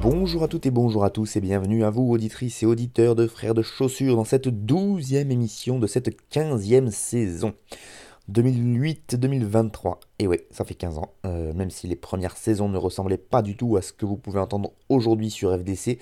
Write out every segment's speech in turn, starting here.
Bonjour à toutes et bonjour à tous et bienvenue à vous auditrices et auditeurs de Frères de Chaussures dans cette douzième émission de cette quinzième saison. 2008-2023. Et ouais, ça fait 15 ans, euh, même si les premières saisons ne ressemblaient pas du tout à ce que vous pouvez entendre aujourd'hui sur FDC,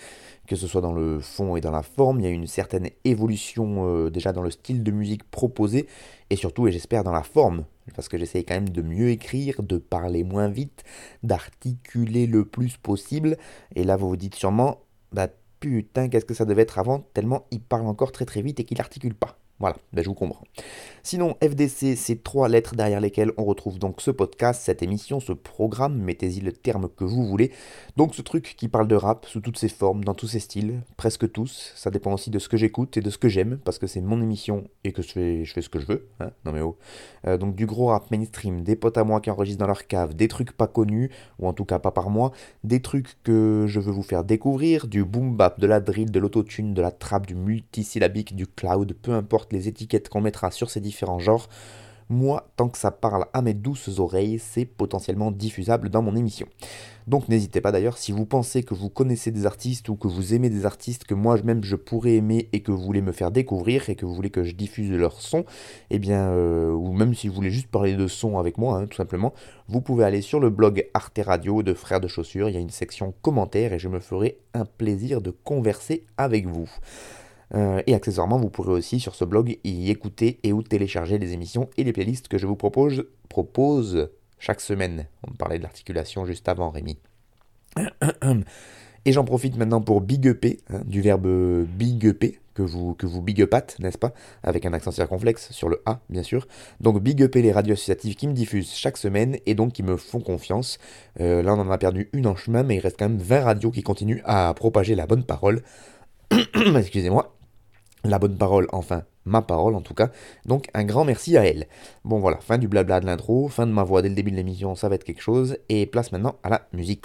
que ce soit dans le fond et dans la forme, il y a une certaine évolution euh, déjà dans le style de musique proposé, et surtout, et j'espère, dans la forme, parce que j'essaye quand même de mieux écrire, de parler moins vite, d'articuler le plus possible, et là vous vous dites sûrement, bah putain, qu'est-ce que ça devait être avant, tellement il parle encore très très vite et qu'il articule pas. Voilà, ben je vous comprends. Sinon, FDC, c'est trois lettres derrière lesquelles on retrouve donc ce podcast, cette émission, ce programme, mettez-y le terme que vous voulez. Donc ce truc qui parle de rap sous toutes ses formes, dans tous ses styles, presque tous. Ça dépend aussi de ce que j'écoute et de ce que j'aime, parce que c'est mon émission et que je fais, ce que je veux. Hein non mais oh. Euh, donc du gros rap mainstream, des potes à moi qui enregistrent dans leur cave, des trucs pas connus, ou en tout cas pas par moi, des trucs que je veux vous faire découvrir, du boom bap, de la drill, de l'autotune, de la trap, du multisyllabique, du cloud, peu importe les étiquettes qu'on mettra sur ces différents genres, moi, tant que ça parle à mes douces oreilles, c'est potentiellement diffusable dans mon émission. Donc n'hésitez pas d'ailleurs, si vous pensez que vous connaissez des artistes ou que vous aimez des artistes que moi-même je pourrais aimer et que vous voulez me faire découvrir et que vous voulez que je diffuse leur son, eh bien, euh, ou même si vous voulez juste parler de son avec moi, hein, tout simplement, vous pouvez aller sur le blog Arte Radio de Frères de Chaussures, il y a une section commentaires et je me ferai un plaisir de converser avec vous. Euh, et accessoirement, vous pourrez aussi sur ce blog y écouter et ou télécharger les émissions et les playlists que je vous propose, propose chaque semaine. On parlait de l'articulation juste avant, Rémi. Et j'en profite maintenant pour big hein, du verbe big que vous, que vous big n'est-ce pas? Avec un accent circonflexe sur le A, bien sûr. Donc big les radios associatives qui me diffusent chaque semaine et donc qui me font confiance. Euh, là, on en a perdu une en chemin, mais il reste quand même 20 radios qui continuent à propager la bonne parole. Excusez-moi la bonne parole, enfin ma parole en tout cas. Donc un grand merci à elle. Bon voilà, fin du blabla de l'intro, fin de ma voix dès le début de l'émission, ça va être quelque chose, et place maintenant à la musique.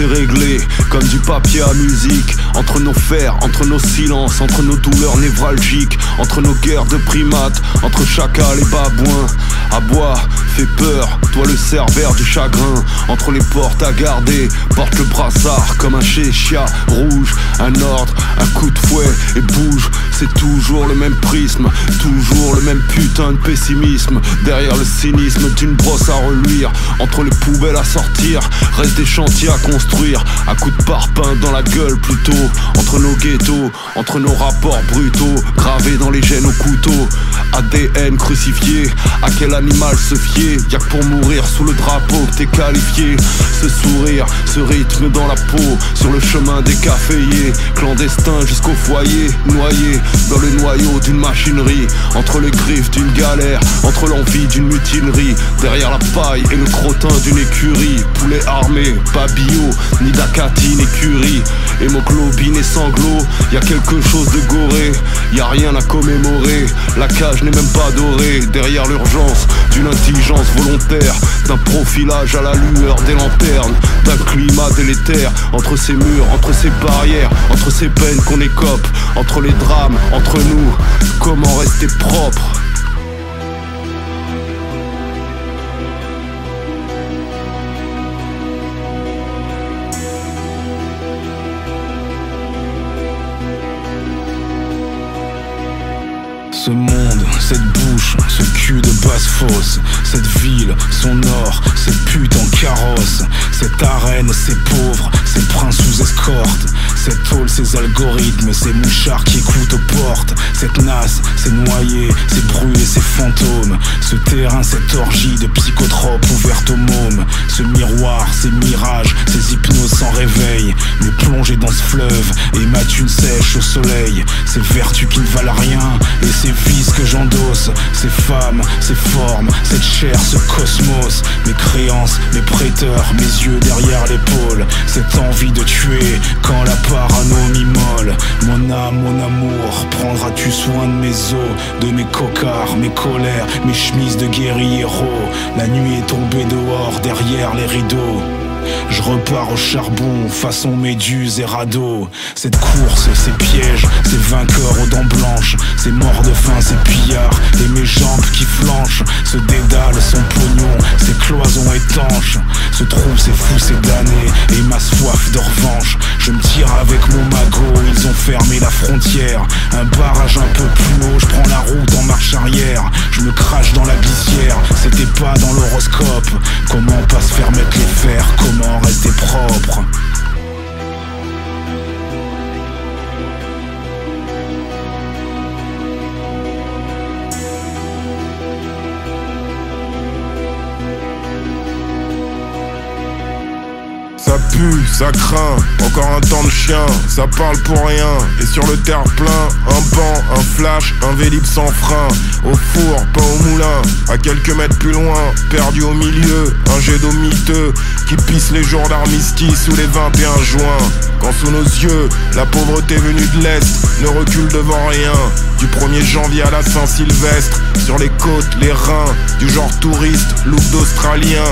C'est réglé, comme du papier à musique. Entre nos fers, entre nos silences, entre nos douleurs névralgiques, entre nos guerres de primates, entre chacal et babouins. À bois, fait peur, toi le cerbère du chagrin. Entre les portes à garder, porte le brassard comme un chéchia rouge. Un ordre, un coup de fouet et bouge. C'est toujours le même prisme, toujours le même putain de pessimisme. Derrière le cynisme d'une brosse à reluire, entre les poubelles à sortir, reste des chantiers à construire. À coups de parpaing dans la gueule plutôt. Entre nos ghettos, entre nos rapports brutaux, gravés dans les gènes au couteau. ADN crucifié, à quel animal se fier? Y'a que pour mourir sous le drapeau que t'es qualifié. Ce sourire, ce rythme dans la peau, sur le chemin des caféiers, clandestin jusqu'au foyer, noyé dans le noyau d'une machinerie, entre les griffes d'une galère, entre l'envie d'une mutinerie, derrière la paille et le crottin d'une écurie, poulet armé, pas bio, ni d'Akati, ni curie, hémoglobine et sanglots, y a quelque chose de goré, y a rien à commémorer, la cage n'est même pas dorée, derrière l'urgence d'une intelligence volontaire, d'un profilage à la lueur des lanternes, d'un climat délétère, entre ces murs, entre ces barrières, entre ces peines qu'on écope, entre les drames, entre nous, comment rester propre. Ce monde, cette bouche, ce cul de basse fosse, cette ville, son or, ces putes en carrosse, cette arène, ces pauvres, ces princes sous escorte, Cette tôle, ces algorithmes, ces mouchards qui écoutent aux portes. Cette nasse, ces noyés, ces bruits ces fantômes. Ce terrain, cette orgie de psychotropes ouverte au môme. Ce miroir, ces mirages, ces hypnoses sans réveil. Me plonger dans ce fleuve et ma thune sèche au soleil. Ces vertus qui ne valent rien et ces vices que j'endosse. Ces femmes, ces formes, cette chair, ce cosmos. Mes créances, mes prêteurs, mes yeux derrière l'épaule. Cette envie de tuer quand la parano m'immole. Mon âme, mon amour, prendras-tu soin de mes os, de mes cocards, mes colères, mes chemises de guerriero La nuit est tombée dehors derrière les rideaux. Je repars au charbon, façon méduse et radeau. Cette course, ces pièges, ces vainqueurs aux dents blanches, ces morts de faim, ces pillards, et mes jambes qui flanchent. Ce dédale, son pognon, ces cloisons étanches. Ce trou, c'est fou, c'est damné, et ma soif de revanche. Je me tire avec mon magot, ils ont fermé la frontière. Un barrage un peu plus haut, je prends la route en marche arrière. Je me crache dans la glissière, c'était pas dans l'horoscope. Comment pas se faire mettre les fers, comment rester propre? Ça craint, encore un temps de chien, ça parle pour rien. Et sur le terre-plein, un banc, un flash, un vélib sans frein. Au four, pas au moulin, à quelques mètres plus loin, perdu au milieu, un jet d'eau miteux qui pisse les jours d'armistice ou les 21 juin. Quand sous nos yeux, la pauvreté venue de l'Est ne recule devant rien. Du 1er janvier à la Saint-Sylvestre, sur les côtes, les reins, du genre touriste, look d'Australien,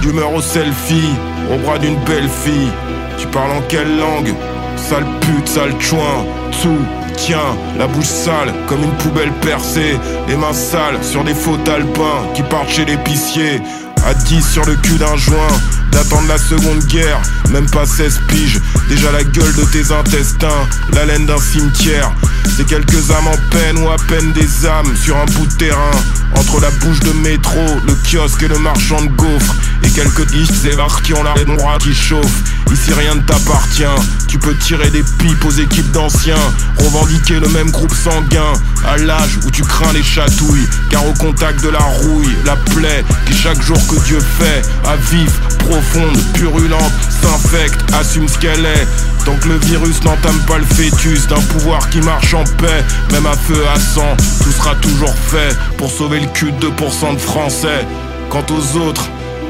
d'humeur au selfie, au bras d'une belle fille. Tu parles en quelle langue? Sale pute, sale chouin, tout. Tiens, la bouche sale comme une poubelle percée, les mains sales sur des faux alpins qui partent chez l'épicier. À 10 sur le cul d'un joint, d'attendre la seconde guerre, même pas 16 piges, déjà la gueule de tes intestins, la laine d'un cimetière. C'est quelques âmes en peine ou à peine des âmes sur un bout de terrain, entre la bouche de métro, le kiosque et le marchand de gaufres, et quelques disques et qui ont la droite qui chauffe. Ici rien ne t'appartient, tu peux tirer des pipes aux équipes d'anciens, revendiquer le même groupe sanguin, à l'âge où tu crains les chatouilles, car au contact de la rouille, la plaie qui chaque jour Dieu fait, à vif, profonde, purulente, s'infecte, assume ce qu'elle est. Tant que le virus n'entame pas le fœtus d'un pouvoir qui marche en paix, même à feu à sang, tout sera toujours fait pour sauver le cul de 2% de Français. Quant aux autres,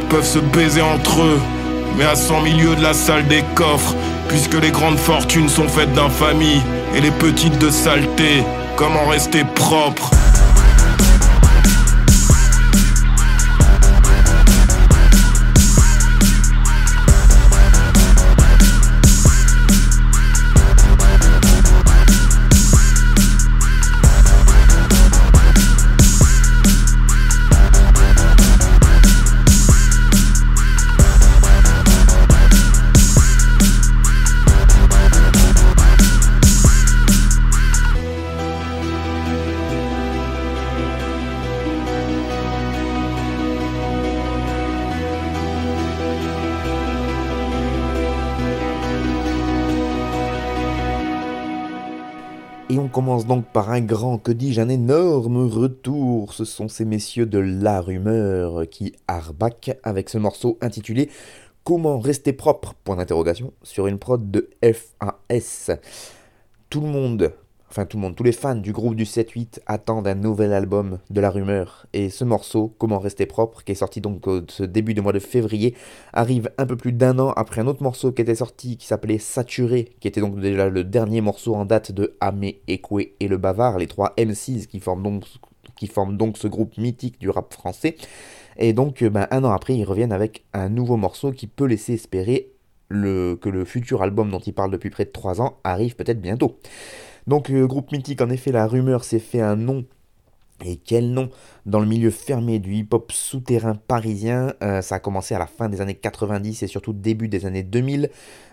peuvent se baiser entre eux, mais à 100 milieux de la salle des coffres, puisque les grandes fortunes sont faites d'infamie et les petites de saleté. Comment rester propre? Commence donc par un grand, que dis-je, un énorme retour. Ce sont ces messieurs de La Rumeur qui arbac avec ce morceau intitulé Comment rester propre? Sur une prod de FAS. Tout le monde, enfin tout le monde, tous les fans du groupe du 7-8 attendent un nouvel album de La Rumeur. Et ce morceau, Comment rester propre, qui est sorti donc euh, ce début de mois de février, arrive un peu plus d'un an après un autre morceau qui était sorti qui s'appelait Saturé, qui était donc déjà le dernier morceau en date de Amé, Ekwe et le Bavard, les trois MCs qui forment donc, qui forment donc ce groupe mythique du rap français. Et donc, euh, ben, un an après, ils reviennent avec un nouveau morceau qui peut laisser espérer le, que le futur album dont ils parlent depuis près de 3 ans arrive peut-être bientôt. Donc, euh, groupe mythique, en effet, la rumeur s'est fait un nom Et quel nom? Dans le milieu fermé du hip-hop souterrain parisien. Euh, ça a commencé à la fin des années 90 et surtout début des années 2000.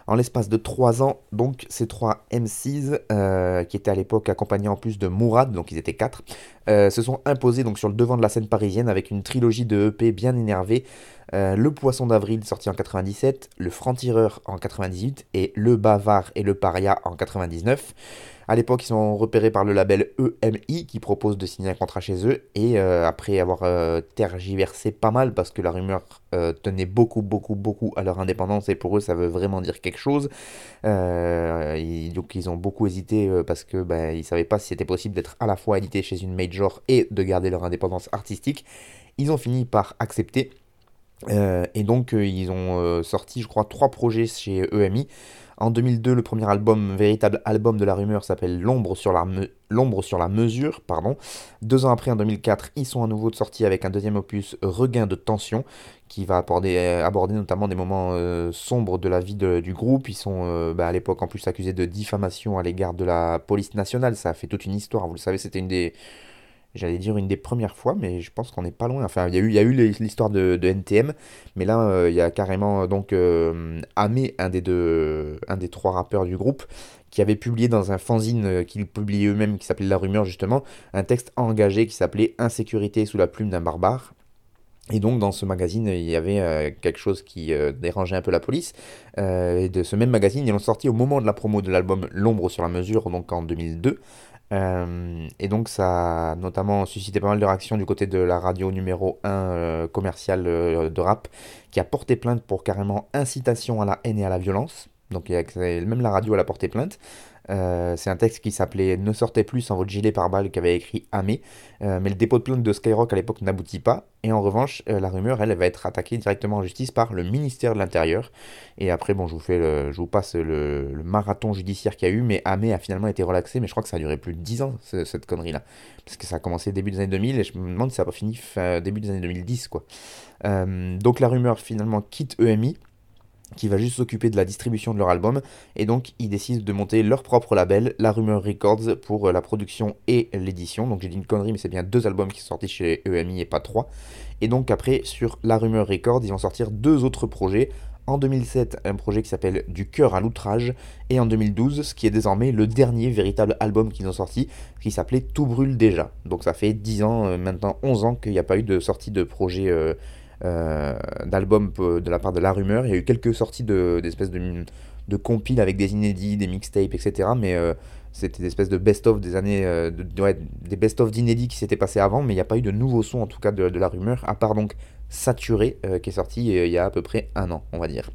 En l'espace de 3 ans, donc ces trois MCs, euh, qui étaient à l'époque accompagnés en plus de Mourad, donc ils étaient 4, euh, se sont imposés sur le devant de la scène parisienne avec une trilogie de EP bien énervée. le Poisson d'avril sorti en 97, le Franc-Tireur en 98 et le Bavard et le Paria en 99. À l'époque, ils sont repérés par le label EMI qui propose de signer un contrat chez eux. Et euh, après avoir euh, tergiversé pas mal, parce que la rumeur euh, tenait beaucoup, beaucoup, beaucoup à leur indépendance, et pour eux, ça veut vraiment dire quelque chose. donc, ils ont beaucoup hésité parce que ben, ils savaient pas si c'était possible d'être à la fois édité chez une major et de garder leur indépendance artistique. Ils ont fini par accepter. et donc, ils ont sorti, je crois, trois projets chez EMI. En 2002, le premier album, véritable album de la rumeur, s'appelle L'ombre sur, la sur la mesure. Pardon. Deux ans après, en 2004, ils sont à nouveau de sortie avec un deuxième opus, Regain de tension, qui va aborder, euh, notamment des moments euh, sombres de la vie du groupe. Ils sont euh, bah, à l'époque en plus accusés de diffamation à l'égard de la police nationale. Ça a fait toute une histoire. Vous le savez, c'était une des j'allais dire une des premières fois, mais je pense qu'on n'est pas loin. Enfin, il y a eu, y a eu l'histoire de, NTM, mais là, euh, il y a carrément donc euh, Amé, un des, deux, un des trois rappeurs du groupe, qui avait publié dans un fanzine euh, qu'il publiait eux-mêmes, qui s'appelait La Rumeur justement, un texte engagé qui s'appelait Insécurité sous la plume d'un barbare. Et donc dans ce magazine, il y avait quelque chose qui dérangeait un peu la police. et de ce même magazine, ils l'ont sorti au moment de la promo de l'album L'ombre sur la mesure, donc en 2002. Euh, et donc ça a notamment suscité pas mal de réactions du côté de la radio numéro 1 euh, commerciale euh, de rap, qui a porté plainte pour carrément incitation à la haine et à la violence. Donc même la radio a porté plainte. Euh, c'est un texte qui s'appelait Ne sortez plus sans votre gilet par balle qu'avait écrit Amé. Euh, mais le dépôt de plainte de Skyrock à l'époque n'aboutit pas. Et en revanche, euh, la rumeur, elle, va être attaquée directement en justice par le ministère de l'Intérieur. Et après, bon, je vous, je vous passe le, marathon judiciaire qu'il y a eu. Mais Amé a finalement été relaxé. Mais je crois que ça a duré plus de 10 ans, cette connerie-là. Parce que ça a commencé début des années 2000. Et je me demande si ça n'a pas fini fin, début des années 2010, quoi. donc la rumeur finalement quitte EMI qui va juste s'occuper de la distribution de leur album, et donc ils décident de monter leur propre label, La Rumeur Records, pour euh, la production et l'édition. Donc j'ai dit une connerie, mais c'est bien deux albums qui sont sortis chez EMI et pas trois. Et donc après, sur La Rumeur Records, ils vont sortir deux autres projets. En 2007, un projet qui s'appelle Du cœur à l'outrage, et en 2012, ce qui est désormais le dernier véritable album qu'ils ont sorti, qui s'appelait Tout brûle déjà. Donc ça fait 10 ans, euh, maintenant 11 ans qu'il n'y a pas eu de sortie de projet euh, d'albums de la part de La Rumeur. Il y a eu quelques sorties d'espèces de, de, compiles avec des inédits, des mixtapes, etc. Mais euh, c'était des espèces de best-of des années, euh, des best-of d'inédits qui s'étaient passés avant, mais il n'y a pas eu de nouveaux sons en tout cas de, La Rumeur, à part donc Saturé, qui est sorti il y a à peu près un an, on va dire.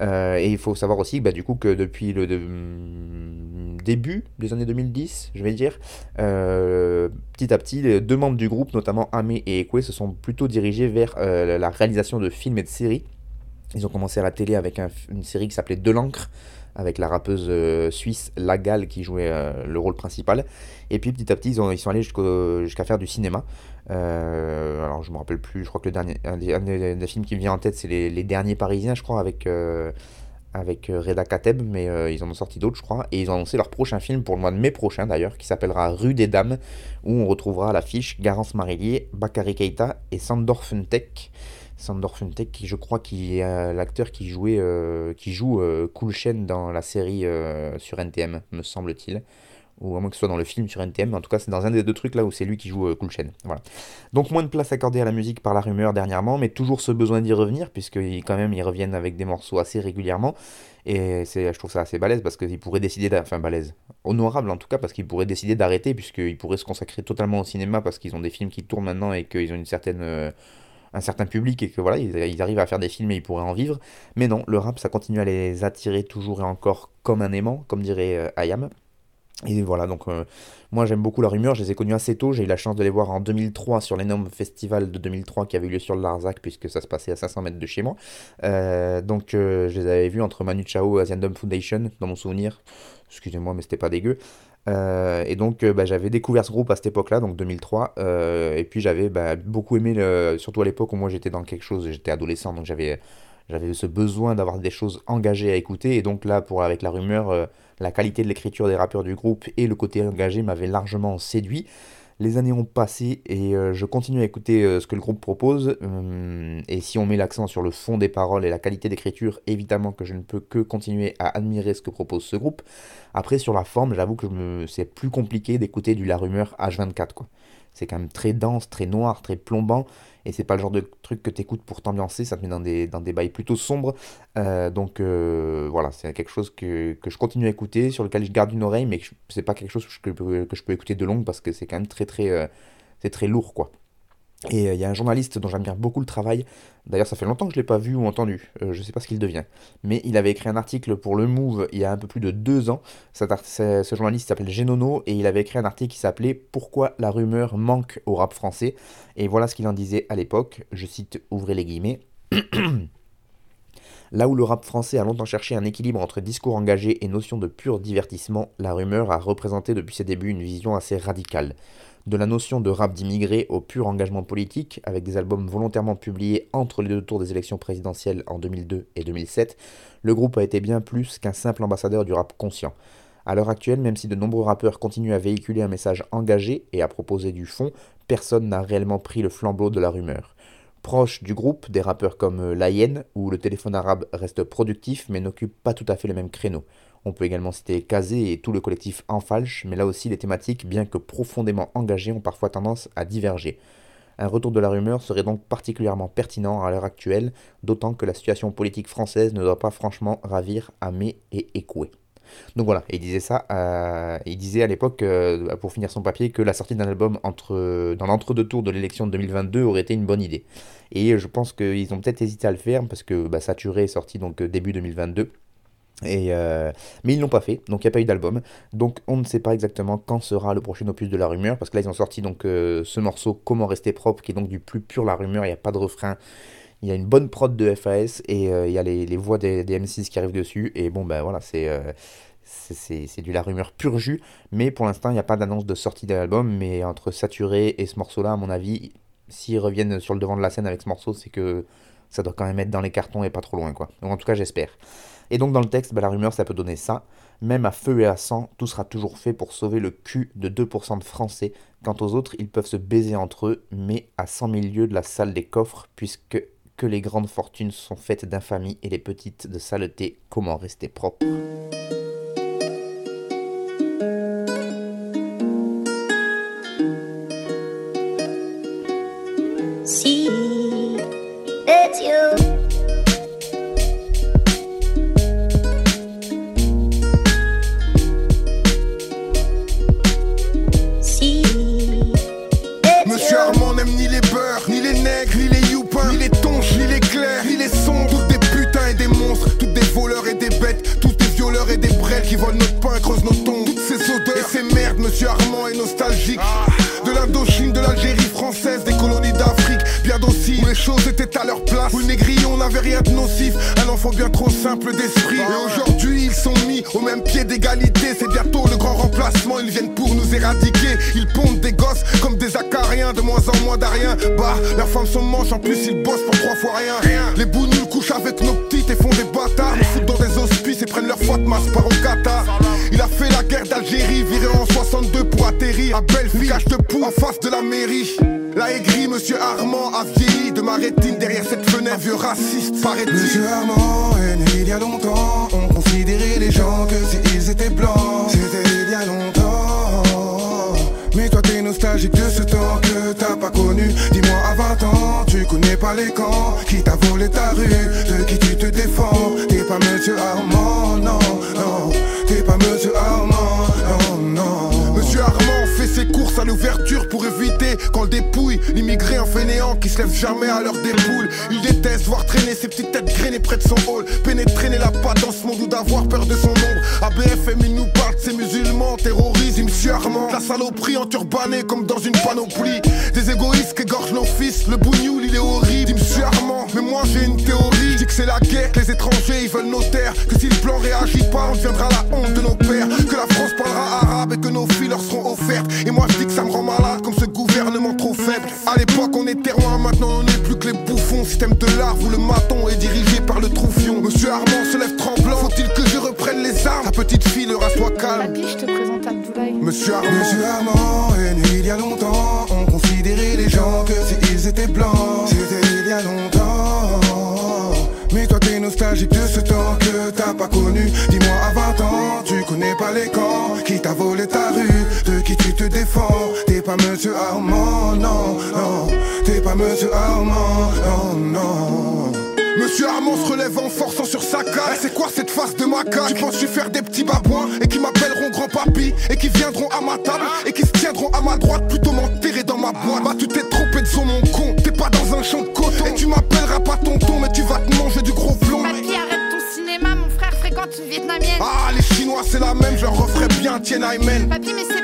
Euh, et il faut savoir aussi bah, du coup que depuis le mm, début des années 2010, je vais dire, euh, petit à petit, les deux membres du groupe, notamment Ame et Ekwe, se sont plutôt dirigés vers euh, la réalisation de films et de séries. Ils ont commencé à la télé avec une série qui s'appelait De l'encre, avec la rappeuse suisse Lagal qui jouait le rôle principal. Et puis petit à petit, ils, ont, ils sont allés jusqu'à faire du cinéma. Euh, alors je me rappelle plus, je crois que le dernier, un des, films qui me vient en tête, c'est les, Derniers Parisiens, je crois, avec, euh, avec euh, Reda Kateb, mais ils en ont sorti d'autres, je crois, et ils ont annoncé leur prochain film pour le mois de mai prochain d'ailleurs, qui s'appellera Rue des Dames, où on retrouvera à l'affiche Garance Marillier, Bakary Keita et Sandor Funtek. Sandor Funtek, qui je crois qui est l'acteur qui jouait, qui joue Cool Chain dans la série sur NTM, me semble-t-il ou à moins que ce soit dans le film sur NTM, en tout cas c'est dans un des deux trucs là où c'est lui qui joue euh, Cool Chain. Voilà. Donc moins de place accordée à la musique par la rumeur dernièrement, mais toujours ce besoin d'y revenir, puisque quand même ils reviennent avec des morceaux assez régulièrement, et c'est, je trouve ça assez balèze, parce qu'ils pourraient décider, enfin balèze, honorable en tout cas, parce qu'ils pourraient décider d'arrêter, puisqu'ils pourraient se consacrer totalement au cinéma, parce qu'ils ont des films qui tournent maintenant et qu'ils ont une certaine... Un certain public et que voilà, ils, arrivent à faire des films et ils pourraient en vivre. Mais non, le rap, ça continue à les attirer toujours et encore comme un aimant, comme dirait euh, Ayam. Et voilà, donc euh, moi j'aime beaucoup la rumeur, je les ai connus assez tôt, j'ai eu la chance de les voir en 2003 sur l'énorme festival de 2003 qui avait eu lieu sur le Larzac puisque ça se passait à 500 mètres de chez moi. Euh, donc je les avais vus entre Manu Chao et Asian Dome Foundation dans mon souvenir, excusez-moi mais c'était pas dégueu. Et donc bah, j'avais découvert ce groupe à cette époque-là, donc 2003, et puis j'avais bah, beaucoup aimé, surtout à l'époque où moi j'étais dans quelque chose, j'étais adolescent, donc j'avais j'avais ce besoin d'avoir des choses engagées à écouter, et donc là, pour avec la rumeur la qualité de l'écriture des rappeurs du groupe et le côté engagé m'avaient largement séduit. Les années ont passé et euh, je continue à écouter euh, ce que le groupe propose. Hum, et si on met l'accent sur le fond des paroles et la qualité d'écriture, évidemment que je ne peux que continuer à admirer ce que propose ce groupe. Après, sur la forme, j'avoue que c'est plus compliqué d'écouter du La Rumeur H24. Quoi. C'est quand même très dense, très noir, très plombant. Et c'est pas le genre de truc que tu écoutes pour t'ambiancer, ça te met dans des, dans des bails plutôt sombres. Euh, donc euh, voilà, c'est quelque chose que, je continue à écouter, sur lequel je garde une oreille, mais c'est pas quelque chose que je, peux écouter de longue parce que c'est quand même très très, euh, lourd quoi. Et euh, il y a un journaliste dont j'admire beaucoup le travail, d'ailleurs ça fait longtemps que je ne l'ai pas vu ou entendu, euh, je ne sais pas ce qu'il devient, mais il avait écrit un article pour Le Move il y a un peu plus de deux ans, ce journaliste s'appelle Genono, et il avait écrit un article qui s'appelait Pourquoi la rumeur manque au rap français, et voilà ce qu'il en disait à l'époque, je cite, ouvrez les guillemets. Là où le rap français a longtemps cherché un équilibre entre discours engagé et notion de pur divertissement, la rumeur a représenté depuis ses débuts une vision assez radicale de la notion de rap d'immigré au pur engagement politique, avec des albums volontairement publiés entre les deux tours des élections présidentielles en 2002 et 2007, le groupe a été bien plus qu'un simple ambassadeur du rap conscient. À l'heure actuelle, même si de nombreux rappeurs continuent à véhiculer un message engagé et à proposer du fond, personne n'a réellement pris le flambeau de la rumeur. Proche du groupe, des rappeurs comme La Hyène, où le téléphone arabe reste productif mais n'occupe pas tout à fait le même créneau. On peut également citer Kazé et tout le collectif Enfalche, mais là aussi les thématiques, bien que profondément engagées, ont parfois tendance à diverger. Un retour de la rumeur serait donc particulièrement pertinent à l'heure actuelle, d'autant que la situation politique française ne doit pas franchement ravir Amé et Ekoué. Donc voilà, il disait ça, euh, il disait à l'époque, euh, pour finir son papier, que la sortie d'un album entre, dans l'entre-deux tours de l'élection de 2022 aurait été une bonne idée. Et je pense qu'ils ont peut-être hésité à le faire, parce que bah, Saturé est sorti donc début 2022, euh, mais ils l'ont pas fait, donc il n'y a pas eu d'album. Donc on ne sait pas exactement quand sera le prochain opus de la rumeur, parce que là ils ont sorti donc euh, ce morceau Comment rester propre, qui est donc du plus pur la rumeur, il n'y a pas de refrain. Il y a une bonne prod de FAS et euh, il y a les, voix des, M6 qui arrivent dessus. Et bon ben voilà, c'est c'est du la rumeur pur jus. Mais pour l'instant il n'y a pas d'annonce de sortie de l'album. Mais entre Saturé et ce morceau là, à mon avis, s'ils reviennent sur le devant de la scène avec ce morceau, c'est que ça doit quand même être dans les cartons et pas trop loin quoi. Donc en tout cas j'espère. Et donc dans le texte, bah, la rumeur, ça peut donner ça. Même à feu et à sang, tout sera toujours fait pour sauver le cul de 2% de Français. Quant aux autres, ils peuvent se baiser entre eux, mais à 100 000 lieues de la salle des coffres, puisque que les grandes fortunes sont faites d'infamie et les petites de saleté. Comment rester propre? Qui volent notre pain, creusent nos tombes. Ces odeurs et ces merdes, monsieur Armand est nostalgique. De l'Indochine, de l'Algérie française, choses étaient à leur place. Où les négrillons n'avaient rien de nocif, un enfant bien trop simple d'esprit. Et aujourd'hui, ils sont mis au même pied d'égalité. C'est bientôt le grand remplacement, ils viennent pour nous éradiquer. Ils pondent des gosses comme des acariens, de moins en moins d'ariens. Bah, leurs femmes sont manches, en plus ils bossent pour trois fois rien. Les bougnoules couchent avec nos petites et font des bâtards. Nous foutent dans des hospices et prennent leur foi de masse par au Qatar. Il a fait la guerre d'Algérie, viré en 62 pour atterrir à Belleville, cache de poux en face de la mairie. La aigrie, monsieur Armand a vieilli de ma rétine derrière cette fenêtre, vieux raciste, paraît-il. Monsieur Armand il y a longtemps, on considérait les gens que s'ils étaient blancs, c'était il y a longtemps. Mais toi t'es nostalgique de ce temps que t'as pas connu. Dis-moi à 20 ans, tu connais pas les camps, qui t'a volé ta rue, de qui tu te défends. T'es pas monsieur Armand, non, non, t'es pas monsieur Armand, non, non. À l'ouverture pour éviter qu'on le dépouille. L'immigré en fainéant qui se lève jamais à l'heure des poules. Il déteste voir traîner ses petites têtes grainées près de son hall. Pénétrer la patte dans ce monde ou d'avoir peur de son ombre. ABFM, il nous ces musulmans, terrorisent, Armand. La saloperie en turbané comme dans une panoplie. Des égoïstes qui égorgent nos fils. Le bougnoul, il est horrible, Armand. Mais moi j'ai une théorie, dis que c'est la guerre, que les étrangers ils veulent nos terres. Que si le plan réagit pas, on deviendra la honte de nos pères. Que la France parlera arabe et que nos filles leur seront offertes. Et moi je dis que ça me rend malade comme ce gouvernement trop faible. À l'époque, on était roi, maintenant on Système de l'art, vous le maton est dirigé par le troufion. Monsieur Armand se lève tremblant. Faut-il que je reprenne les armes? Ta petite fille, le rasse-toi calme. Papy, je te présente Abdoulaye. Monsieur Armand, Monsieur Armand est né il y a longtemps. On considérait les gens que s'ils étaient blancs. C'était il y a longtemps. Mais toi t'es nostalgique de ce temps que t'as pas connu. Dis-moi à 20 ans, tu connais pas les camps. Qui t'a volé ta rue, de qui tu te défends? T'es pas Monsieur Armand, non, non. T'es pas Monsieur Armand, non, non. Monsieur Armand se relève en forçant sur sa cale. C'est quoi cette face de macaque Tu penses-tu faire des petits babouins et qui m'appelleront grand papy et qui viendront à ma table et qui se tiendront à ma droite plutôt m'enterrer dans ma boîte? Bah tu t'es trompé de son mon con. T'es pas dans un champ de coton et tu m'appelleras pas tonton mais tu vas te manger du gros flon. Papy, arrête ton cinéma, mon frère fréquente une vietnamienne. Ah les Chinois c'est la même, je leur referai bien Tiananmen. Papy, mais c'est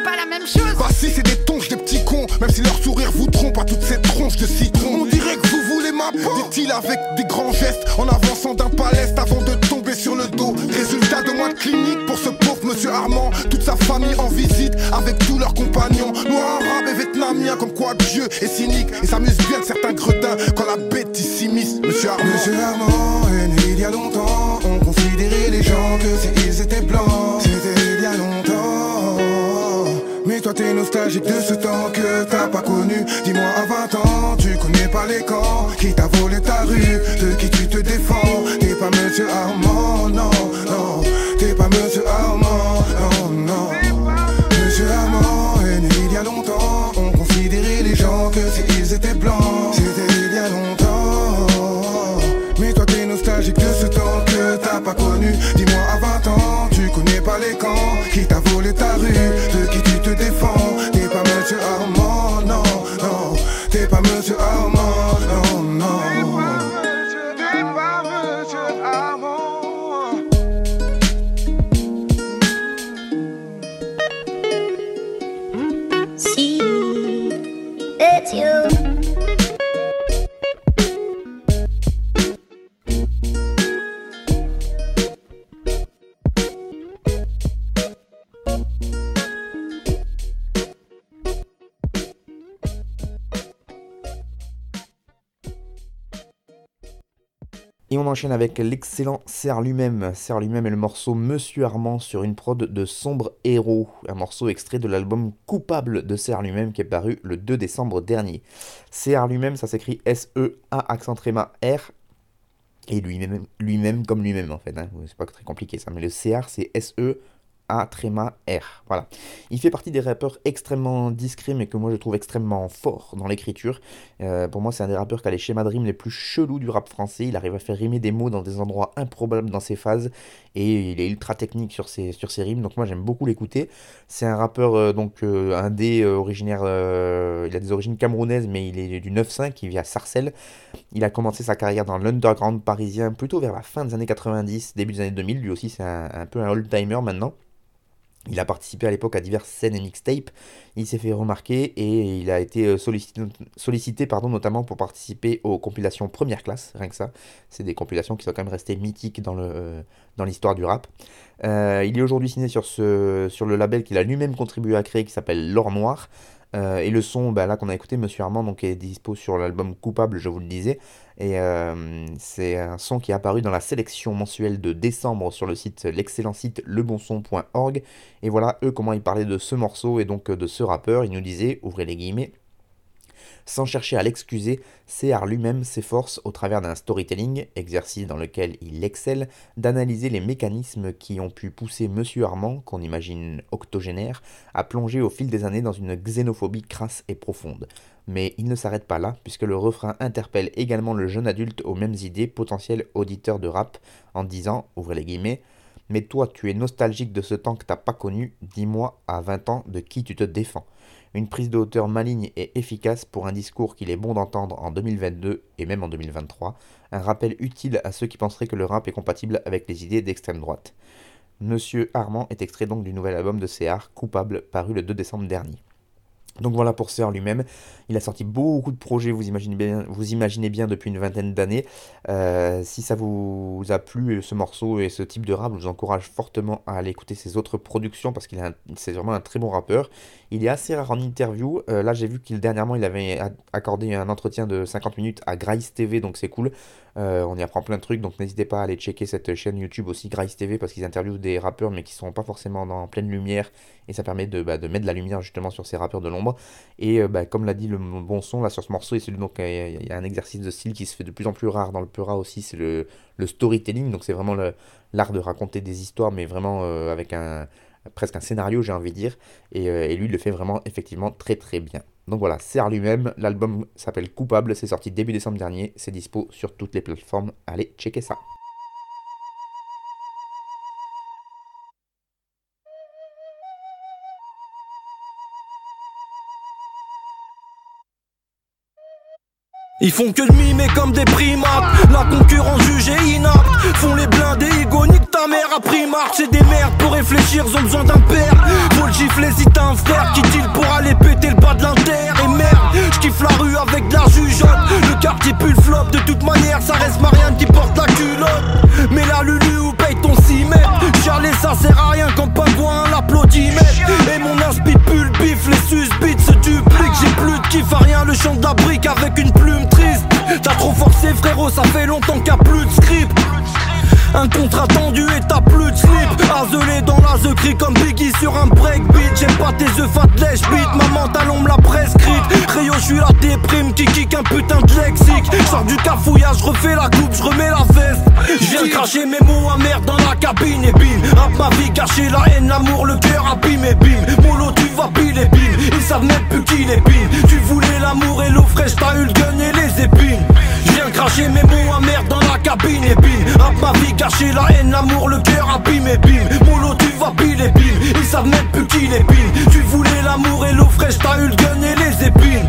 Dit-il avec des grands gestes En avançant d'un paleste avant de tomber sur le dos. Résultat de mois de clinique pour ce pauvre monsieur Armand. Toute sa famille en visite avec tous leurs compagnons. Noirs, arabes et vietnamiens Comme quoi Dieu est cynique. Et s'amuse bien de certains gredins Quand la bêtise s'immisce Monsieur Armand. Monsieur Armand il y a longtemps. On considérait les gens que s'ils étaient blancs C'était il y a longtemps. Mais toi t'es nostalgique de ce temps que t'as pas connu. Dis-moi à 20 ans, tu connais pas les Qui t'a volé ta rue, de qui tu te défends. T'es pas Monsieur Armand, enchaîne avec l'excellent Serre lui-même. Serre lui-même est le morceau Monsieur Armand sur une prod de Sombre Héros, un morceau extrait de l'album Coupable de Serre lui-même qui est paru le 2 décembre dernier. Serre lui-même, ça s'écrit S-E-A accent tréma R. Et lui-même, lui-même comme lui-même en fait. hein. C'est pas très compliqué ça, mais le CR c'est S-E A tréma R. Voilà. Il fait partie des rappeurs extrêmement discrets, mais que moi je trouve extrêmement forts dans l'écriture. Euh, pour moi, c'est un des rappeurs qui a les schémas de rime les plus chelous du rap français. Il arrive à faire rimer des mots dans des endroits improbables dans ses phases, et il est ultra technique sur ses, rimes. Donc moi, j'aime beaucoup l'écouter. C'est un rappeur euh, donc indé euh, originaire. il a des origines camerounaises, mais il est du 9-5. Il vit à Sarcelles. Il a commencé sa carrière dans l'underground parisien plutôt vers la fin des années 90, début des années 2000. Lui aussi, c'est un, un peu un old-timer maintenant. Il a participé à l'époque à diverses scènes et mixtapes. Il s'est fait remarquer et il a été euh, sollicité, notamment pour participer aux compilations première classe, rien que ça. C'est des compilations qui sont quand même restées mythiques dans euh, l'histoire du rap. Euh, il est aujourd'hui signé sur, sur le label qu'il a lui-même contribué à créer qui s'appelle L'Or Noir. Euh, et le son, bah, là qu'on a écouté, Monsieur Armand, donc, est dispo sur l'album Coupable, je vous le disais. Et euh, c'est un son qui est apparu dans la sélection mensuelle de décembre sur le site, l'excellent site lebonson.org. Et voilà, eux, comment ils parlaient de ce morceau et donc de ce rappeur. Ils nous disaient, ouvrez les guillemets, sans chercher à l'excuser, CR lui-même s'efforce, au travers d'un storytelling, exercice dans lequel il excelle, d'analyser les mécanismes qui ont pu pousser Monsieur Armand, qu'on imagine octogénaire, à plonger au fil des années dans une xénophobie crasse et profonde. Mais il ne s'arrête pas là, puisque le refrain interpelle également le jeune adulte aux mêmes idées, potentiel auditeur de rap, en disant, ouvrez les guillemets, mais toi, tu es nostalgique de ce temps que t'as pas connu, dis-moi à 20 ans de qui tu te défends. Une prise de hauteur maligne et efficace pour un discours qu'il est bon d'entendre en 2022 et même en 2023, un rappel utile à ceux qui penseraient que le rap est compatible avec les idées d'extrême droite. Monsieur Armand est extrait donc du nouvel album de CR, Coupable, paru le 2 décembre dernier. Donc voilà pour Sœur lui-même. Il a sorti beaucoup de projets, vous imaginez bien, depuis une vingtaine d'années. Euh, si ça vous a plu ce morceau et ce type de rap, je vous encourage fortement à aller écouter ses autres productions parce qu'il c'est vraiment un très bon rappeur. Il est assez rare en interview. Euh, là, j'ai vu qu'il dernièrement, il avait accordé un entretien de 50 minutes à Grice TV, donc c'est cool. Euh, on y apprend plein de trucs, donc n'hésitez pas à aller checker cette chaîne YouTube aussi, Grice TV, parce qu'ils interviewent des rappeurs mais qui sont pas forcément en pleine lumière et ça permet de, bah, de, mettre de la lumière justement sur ces rappeurs de l'ombre. Et euh, bah, comme l'a dit le bon son là sur ce morceau, il y a un exercice de style qui se fait de plus en plus rare dans le Peura aussi, c'est le, le, storytelling, donc c'est vraiment l'art de raconter des histoires, mais vraiment euh, avec un presque un scénario, j'ai envie de dire, et, euh, lui le fait vraiment effectivement très très bien. Donc voilà, Serre lui-même, l'album s'appelle Coupable, c'est sorti début décembre dernier, c'est dispo sur toutes les plateformes, allez checker ça. Ils font que de mimer comme des primates La concurrence jugée inapte ta mère à primark C'est des merdes pour réfléchir, ils ont besoin d'un père. Faut le gifler si t'as un frère Qui il pour aller péter le bas de l'inter. Et merde, j'kiffe la rue avec de la jugeote Le quartier pue le flop, de toute manière ça reste Marianne qui porte la culotte. Mais la Lulu ou paye ton 6 mètres ça sert à rien quand pingouin l'applaudimètre. Et mon inspi pue le bif, les susbites se dupliquent J'ai plus de kiff à rien, le chant de la brique avec une plume triste. T'as trop forcé frérot, ça fait longtemps qu'il a plus de script un contrat tendu et t'as plus de slip. Azelé dans la the comme Biggie sur un breakbeat. J'aime pas tes œufs fat lèche beat Maman talon me l'a prescrite. Rio je suis la déprime qui kick un putain de lexique. Sors du cafouillage, refais la coupe, je remets la veste. Je viens cracher mes mots amers dans la cabine. Et bim Rap ma vie cacher la haine, l'amour, le cœur abîme et bim. Molo tu vas pile et bim. Ils savent même plus qui les pine. Tu voulais l'amour et l'eau fraîche, t'as eu le gun et les épines Je viens cracher mes mots amers dans la cabine et bim. Rap ma vie Cacher la haine, l'amour, le cœur abîme et bim Molo tu vas pile. Et bim Ils savent même plus qui les pine Tu voulais l'amour et l'eau fraîche T'as eu le gun et les épines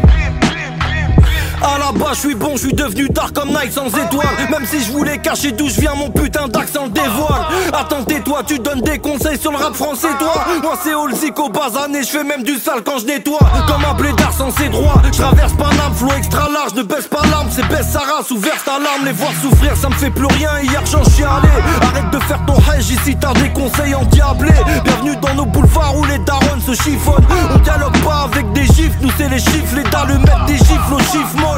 à la base, je suis bon, je suis devenu dark comme Night sans étoile. Même si je voulais cacher d'où je viens, mon putain d'accent le dévoile. Attends, toi tu donnes des conseils sur le rap français, toi. Moi, c'est Old Zico, basané, je fais même du sale quand je nettoie. Comme un blédard sans ses droits, je traverse Paname, flow extra large, ne baisse pas l'arme, c'est baisse sa race, ouvert ta larme. Les voir souffrir, ça me fait plus rien. Hier, j'en chialé. Arrête de faire ton hedge ici, t'as des conseils endiablés. Bienvenue dans nos boulevards où les darons se chiffonnent. On dialogue pas avec des gifs, nous c'est les chiffres, les mettent des gifles aux chiffres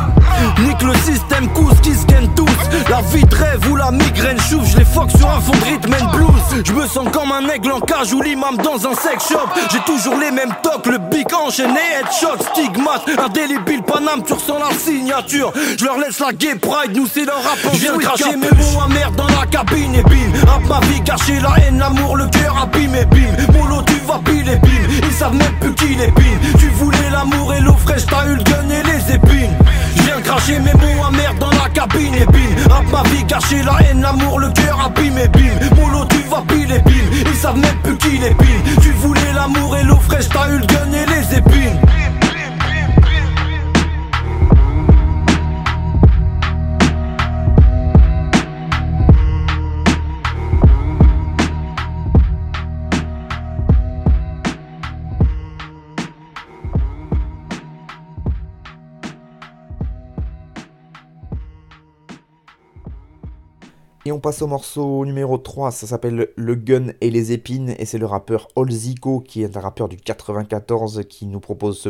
Nique le système, cous qui scanne tous. La vie de rêve ou la migraine chouffe, je les foque sur un fond de rhythm and blues. Je me sens comme un aigle en cage ou l'imam dans un sex shop. J'ai toujours les mêmes tocs, le big enchaîné, headshot, stigmate. Indélébile Paname, tu ressens la signature. Je leur laisse la gay pride, nous c'est leur rap. Je viens cracher mes mots amers dans la cabine et bim. Rap ma vie, cacher la haine, l'amour, le cœur abîme et bim. Molo, tu vas pile et bim. Ils savent même plus qui les pine. Tu voulais l'amour et l'eau fraîche, t'as eu le gun et les épines. Je viens cracher mes mots amers dans la cabine et bim Rap ma vie, cacher la haine, l'amour, le cœur abîme et bim Molo tu vas pile et bim Ils savent même plus qui les pine Tu voulais l'amour et l'eau fraîche, t'as eu le gun et les épines passe au morceau numéro 3, ça s'appelle Le Gun et les épines, et c'est le rappeur Olzico, qui est un rappeur du 94, qui nous propose ce,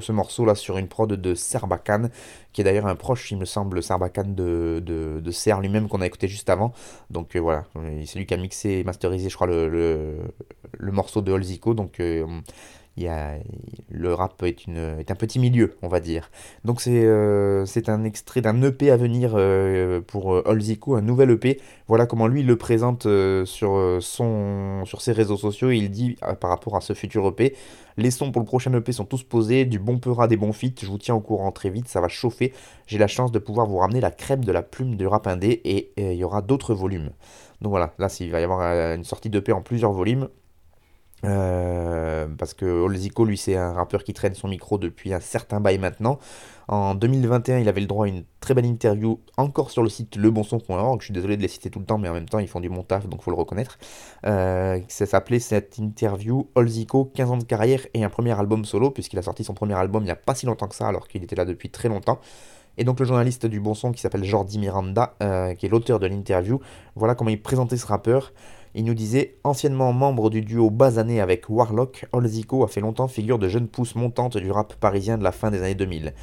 ce morceau là sur une prod de Serbacan, qui est d'ailleurs un proche, il me semble, Serbacan de, de, de Ser lui-même qu'on a écouté juste avant. Donc euh, voilà, c'est lui qui a mixé et masterisé, je crois, le, le, morceau de Olzico, donc... Euh, il y a, le rap est, une, est un petit milieu, on va dire. Donc c'est euh, un extrait d'un EP à venir euh, pour euh, un nouvel EP. Voilà comment lui le présente sur, son, sur ses réseaux sociaux. Il dit par rapport à ce futur EP, les sons pour le prochain EP sont tous posés, du bon peura, des bons feats, je vous tiens au courant très vite, ça va chauffer. J'ai la chance de pouvoir vous ramener la crème de la plume du rap indé et il y aura d'autres volumes. Donc voilà, là il va y avoir une sortie d'EP en plusieurs volumes. Euh, parce que Olzico, lui, c'est un rappeur qui traîne son micro depuis un certain bail maintenant. En 2021, il avait le droit à une très belle interview encore sur le site lebonson.org. Je suis désolé de les citer tout le temps, mais en même temps, ils font du bon taf, donc faut le reconnaître. Euh, ça s'appelait cette interview Olzico, 15 ans de carrière et un premier album solo, puisqu'il a sorti son premier album il n'y a pas si longtemps que ça, alors qu'il était là depuis très longtemps. Et donc le journaliste du bon son qui s'appelle Jordi Miranda, euh, qui est l'auteur de l'interview, voilà comment il présentait ce rappeur. Il nous disait Anciennement membre du duo basané avec Warlock, Olzico a fait longtemps figure de jeune pousse montante du rap parisien de la fin des années 2000.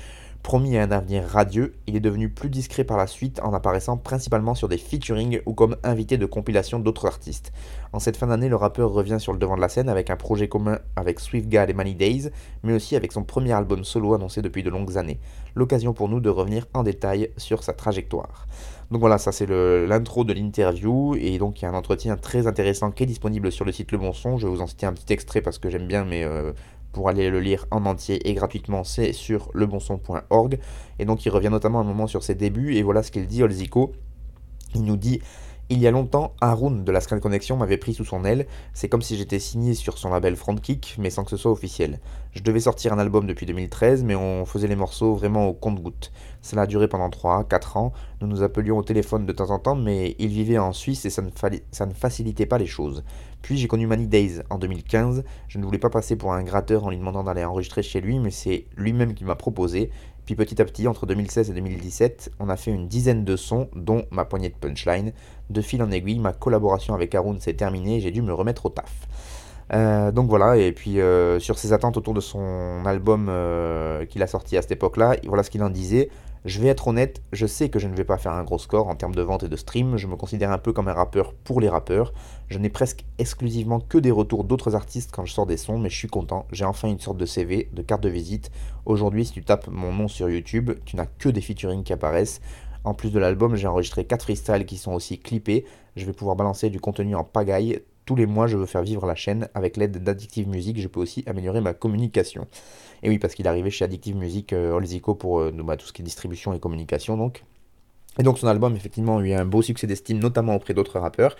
Promis à un avenir radieux, il est devenu plus discret par la suite en apparaissant principalement sur des featurings ou comme invité de compilation d'autres artistes. En cette fin d'année, le rappeur revient sur le devant de la scène avec un projet commun avec SwiftGad et Money Days, mais aussi avec son premier album solo annoncé depuis de longues années. L'occasion pour nous de revenir en détail sur sa trajectoire. Donc voilà, ça c'est l'intro de l'interview, et donc il y a un entretien très intéressant qui est disponible sur le site Le Bon Son. Je vais vous en citer un petit extrait parce que j'aime bien, mais euh, pour aller le lire en entier et gratuitement, c'est sur lebonson.org. Et donc il revient notamment un moment sur ses débuts, et voilà ce qu'il dit, Olzico. Il nous dit il y a longtemps, Haroun de la Screen Connection m'avait pris sous son aile. C'est comme si j'étais signé sur son label Frontkick, mais sans que ce soit officiel. Je devais sortir un album depuis 2013, mais on faisait les morceaux vraiment au compte-goutte. Cela a duré pendant 3, 4 ans. Nous nous appelions au téléphone de temps en temps, mais il vivait en Suisse et ça ne, facilitait pas les choses. Puis j'ai connu Money Days en 2015. Je ne voulais pas passer pour un gratteur en lui demandant d'aller enregistrer chez lui, mais c'est lui-même qui m'a proposé. Puis petit à petit, entre 2016 et 2017, on a fait une dizaine de sons, dont ma poignée de punchline. De fil en aiguille, ma collaboration avec Haroun s'est terminée, j'ai dû me remettre au taf. Euh, donc voilà, et puis euh, sur ses attentes autour de son album euh, qu'il a sorti à cette époque-là, voilà ce qu'il en disait. Je vais être honnête, je sais que je ne vais pas faire un gros score en termes de vente et de stream, je me considère un peu comme un rappeur pour les rappeurs. Je n'ai presque exclusivement que des retours d'autres artistes quand je sors des sons, mais je suis content, j'ai enfin une sorte de CV, de carte de visite. Aujourd'hui, si tu tapes mon nom sur YouTube, tu n'as que des featuring qui apparaissent. En plus de l'album, j'ai enregistré 4 freestyles qui sont aussi clippés. Je vais pouvoir balancer du contenu en pagaille. Tous les mois, je veux faire vivre la chaîne. Avec l'aide d'Addictive Music, je peux aussi améliorer ma communication. Et oui, parce qu'il est arrivé chez Addictive Music, euh, Olzico, pour euh, bah, tout ce qui est distribution et communication. Donc. Et donc son album, effectivement, a eu un beau succès d'estime, notamment auprès d'autres rappeurs.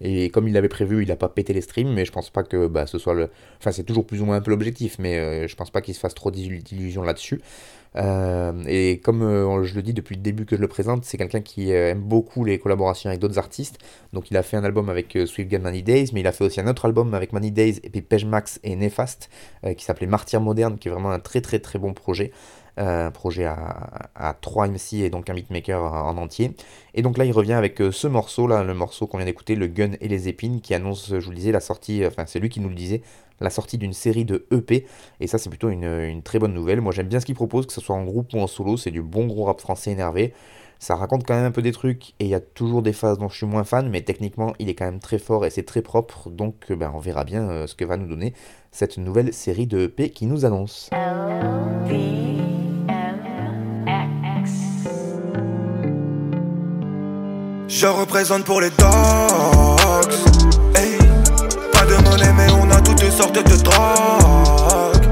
Et comme il l'avait prévu, il n'a pas pété les streams, mais je pense pas que bah, ce soit le. Enfin, c'est toujours plus ou moins un peu l'objectif, mais euh, je pense pas qu'il se fasse trop d'illusions là-dessus. Euh, et comme euh, je le dis depuis le début que je le présente, c'est quelqu'un qui aime beaucoup les collaborations avec d'autres artistes. Donc il a fait un album avec Swift Gun Money Days, mais il a fait aussi un autre album avec Money Days et puis Page et Nefast, qui s'appelait Martyr Moderne, qui est vraiment un très très très bon projet un projet à, à 3 MC et donc un beatmaker en entier. Et donc là, il revient avec euh, ce morceau, là, le morceau qu'on vient d'écouter, Le Gun et les Épines, qui annonce, je vous le disais, la sortie, enfin c'est lui qui nous le disait, la sortie d'une série de EP. Et ça, c'est plutôt une, très bonne nouvelle. Moi, j'aime bien ce qu'il propose, que ce soit en groupe ou en solo, c'est du bon gros rap français énervé. Ça raconte quand même un peu des trucs et il y a toujours des phases dont je suis moins fan, mais techniquement il est quand même très fort et c'est très propre, donc euh, ben, on verra bien euh, ce que va nous donner cette nouvelle série de EP qui nous annonce. Je représente pour les dogs. Hey, pas de monnaie, mais on a toutes sortes de drogues.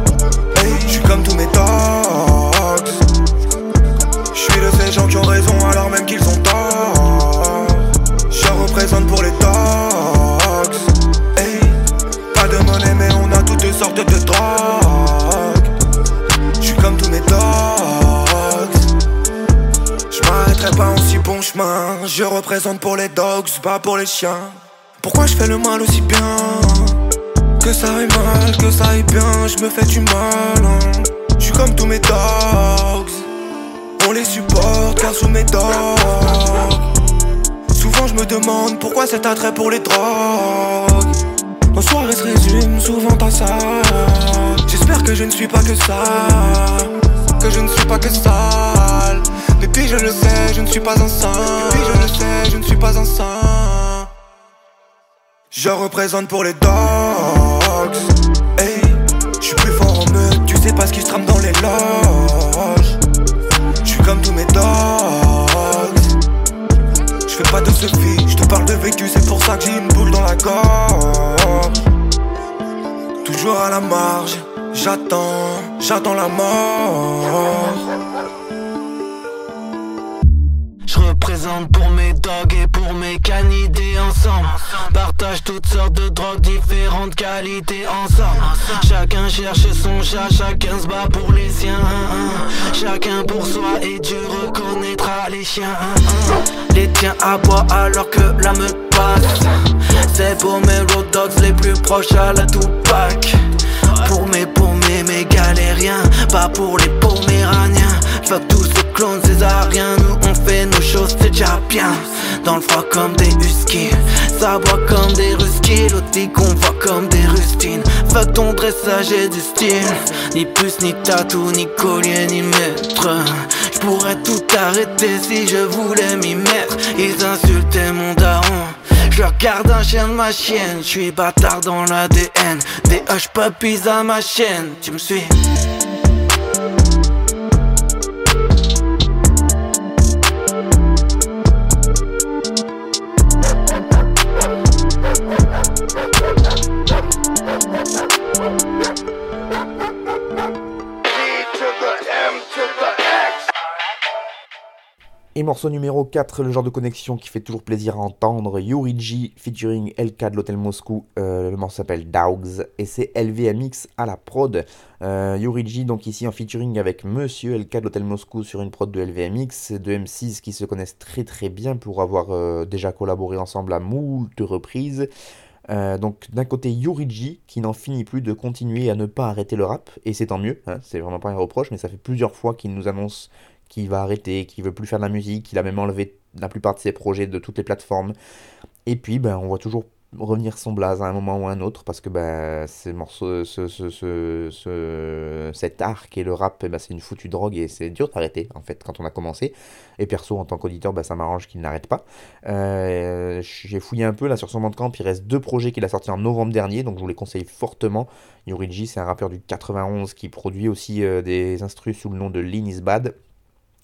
Hey, je suis comme tous mes dogs. Je suis de ces gens qui ont raison alors même qu'ils ont tort. Je représente pour les dogs. Je représente pour les dogs, pas pour les chiens. Pourquoi je fais le mal aussi bien Que ça aille mal, que ça aille bien, je me fais du mal. Hein. Je suis comme tous mes dogs. On les supporte car sous mes dogs. Souvent je me demande pourquoi cet attrait pour les drogues. Nos soirées se résument souvent à ça. J'espère que je ne suis pas que ça. Suis pas un. Puis je le sais, je ne suis pas un. Je représente pour les dogs. Hey, je suis plus fort en meute, tu sais pas ce qui se trame dans les loges. Je suis comme tous mes dogs. Je fais pas de ce je te parle de vécu, c'est pour ça que j'ai une boule dans la gorge. Toujours à la marge, j'attends, j'attends la mort. Représente pour mes dogs et pour mes canidés ensemble. Partage toutes sortes de drogues, différentes qualités ensemble. Chacun cherche son chat, chacun se bat pour les siens. Chacun pour soi et Dieu reconnaîtra les chiens. Les tiens bois alors que la meute passe. C'est pour mes road dogs les plus proches à la Tupac. Pour mes paumés, mes galériens, pas pour les poméraniens. Fuck tous clones césariens, nous on fait nos choses, c'est déjà bien. Dans le froid comme des huskies, ça boit comme des ruskis, dit qu'on voit comme des rustines. Fuck ton dressage et du style, ni plus, ni tatou, ni collier, ni maître. J'pourrais tout arrêter si je voulais m'y mettre. Ils insultaient mon daron. Je leur garde un chien de ma chienne, je suis bâtard dans l'ADN. Des hush puppies à ma chaîne, tu me suis? Et morceau numéro 4, le genre de connexion qui fait toujours plaisir à entendre, Yoriji featuring LK de l'Hôtel Moscou, euh, le morceau s'appelle Dogs et c'est LVMX à la prod. Euh, Yoriji donc ici en featuring avec Monsieur LK de l'Hôtel Moscou sur une prod de LVMX, deux M6 qui se connaissent très très bien pour avoir euh, déjà collaboré ensemble à moult reprises. Euh, donc d'un côté Yoriji qui n'en finit plus de continuer à ne pas arrêter le rap et c'est tant mieux, hein, c'est vraiment pas un reproche mais ça fait plusieurs fois qu'il nous annonce qu'il va arrêter, qu'il veut plus faire de la musique, qu'il a même enlevé la plupart de ses projets de toutes les plateformes. Et puis, ben, on voit toujours revenir son blaze à un moment ou à un autre parce que ben, ces morceaux, ce, ce, ce, cet art qui est le rap, ben, c'est une foutue drogue et c'est dur d'arrêter en fait quand on a commencé. Et perso, en tant qu'auditeur, ben, ça m'arrange qu'il n'arrête pas. Euh, J'ai fouillé un peu là sur son bandcamp, il reste deux projets qu'il a sortis en novembre dernier, donc je vous les conseille fortement. Yoriji, c'est un rappeur du 91 qui produit aussi euh, des instrus sous le nom de Lean is Bad.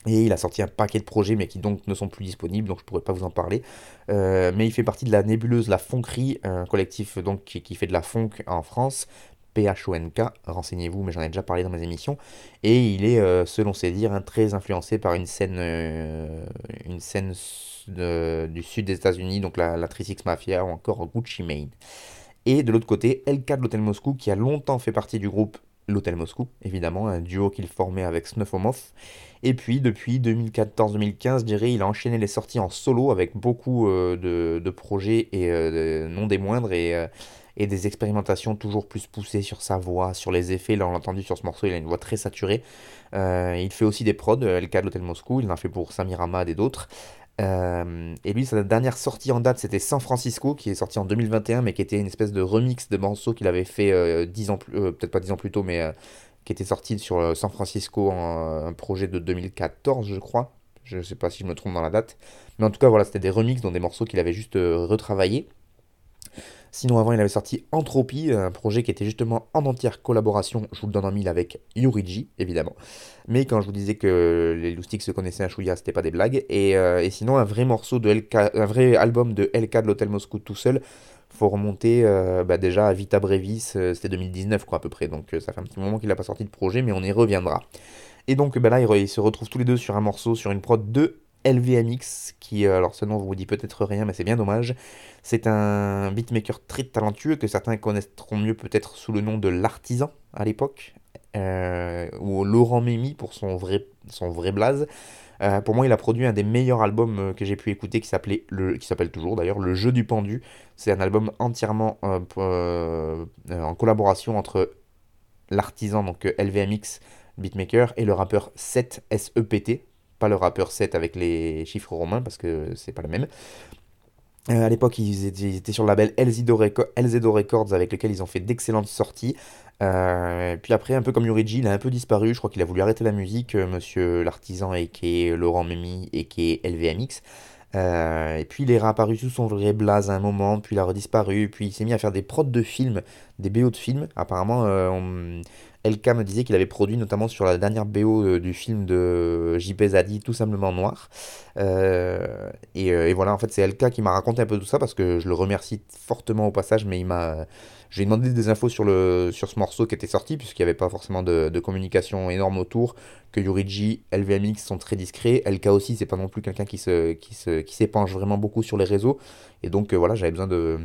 Et il a sorti un paquet de projets, mais qui donc ne sont plus disponibles, donc je ne pourrais pas vous en parler. Euh, mais il fait partie de la nébuleuse La Fonquerie, un collectif donc, qui, qui, fait de la funk en France. P-H-O-N-K, renseignez-vous, mais j'en ai déjà parlé dans mes émissions. Et il est, euh, selon ses dires, hein, très influencé par une scène, euh, une scène du sud des États-Unis, donc la, la 36 Mafia ou encore Gucci Mane. Et de l'autre côté, LK de l'Hôtel Moscou, qui a longtemps fait partie du groupe L'Hôtel Moscou, évidemment, un duo qu'il formait avec Snuffomov. Et puis, depuis 2014-2015, je dirais, il a enchaîné les sorties en solo avec beaucoup euh, de, projets, et euh, non des moindres, et, euh, et, des expérimentations toujours plus poussées sur sa voix, sur les effets. Là, on l'a entendu sur ce morceau, il a une voix très saturée. il fait aussi des prods, LK de l'Hôtel Moscou, il en fait pour Samir Ahmad et d'autres. Euh, et lui, sa dernière sortie en date, c'était San Francisco, qui est sorti en 2021, mais qui était une espèce de remix de morceaux qu'il avait fait euh, 10 ans plus, euh, peut-être pas 10 ans plus tôt, mais euh, qui était sorti sur San Francisco, en, un projet de 2014, je crois. Je sais pas si je me trompe dans la date. Mais en tout cas, voilà, c'était des remixes dans des morceaux qu'il avait juste retravaillés. Sinon, avant, il avait sorti Entropie, un projet qui était justement en entière collaboration, je vous le donne en mille, avec Yoriji, évidemment. Mais quand je vous disais que les loustiques se connaissaient un chouïa, c'était pas des blagues. Et, euh, et, sinon, un vrai morceau de LK, un vrai album de LK de l'Hôtel Moscou tout seul, faut remonter euh, bah déjà à Vita Brevis, euh, c'était 2019 quoi à peu près. Donc ça fait un petit moment qu'il n'a pas sorti de projet, mais on y reviendra. Et donc bah là, ils se retrouvent tous les deux sur un morceau, sur une prod de LVMX, qui, alors ce nom vous dit peut-être rien, mais c'est bien dommage. C'est un beatmaker très talentueux que certains connaîtront mieux peut-être sous le nom de l'artisan à l'époque, euh, ou Laurent Mimi pour son vrai, son vrai blaze. Euh, pour moi, il a produit un des meilleurs albums que j'ai pu écouter qui s'appelait le, qui s'appelle toujours d'ailleurs Le Jeu du Pendu. C'est un album entièrement euh, euh, en collaboration entre l'artisan donc LVMX beatmaker et le rappeur 7 SEPT, pas le rappeur 7 avec les chiffres romains parce que c'est pas le même. Euh, à l'époque, ils, étaient, sur le label LZO, Records avec lequel ils ont fait d'excellentes sorties. Euh, puis après, un peu comme Yoriji, il a un peu disparu. Je crois qu'il a voulu arrêter la musique, euh, monsieur l'artisan et qui est Laurent Mimi et qui est LVMX. Euh, et puis il est réapparu sous son vrai blaze à un moment, puis il a redisparu, puis il s'est mis à faire des prods de films, des BO de films. Apparemment, on, LK me disait qu'il avait produit notamment sur la dernière BO euh, du film de JP Zadi, Tout simplement noir. Euh, et, euh, voilà, en fait, c'est LK qui m'a raconté un peu tout ça parce que je le remercie fortement au passage, mais il m'a. J'ai demandé des infos sur, ce morceau qui était sorti, puisqu'il n'y avait pas forcément de, communication énorme autour, que Yuriji, LVMX sont très discrets, LK aussi, c'est pas non plus quelqu'un qui s'épanche vraiment beaucoup sur les réseaux, et donc euh, voilà, j'avais besoin de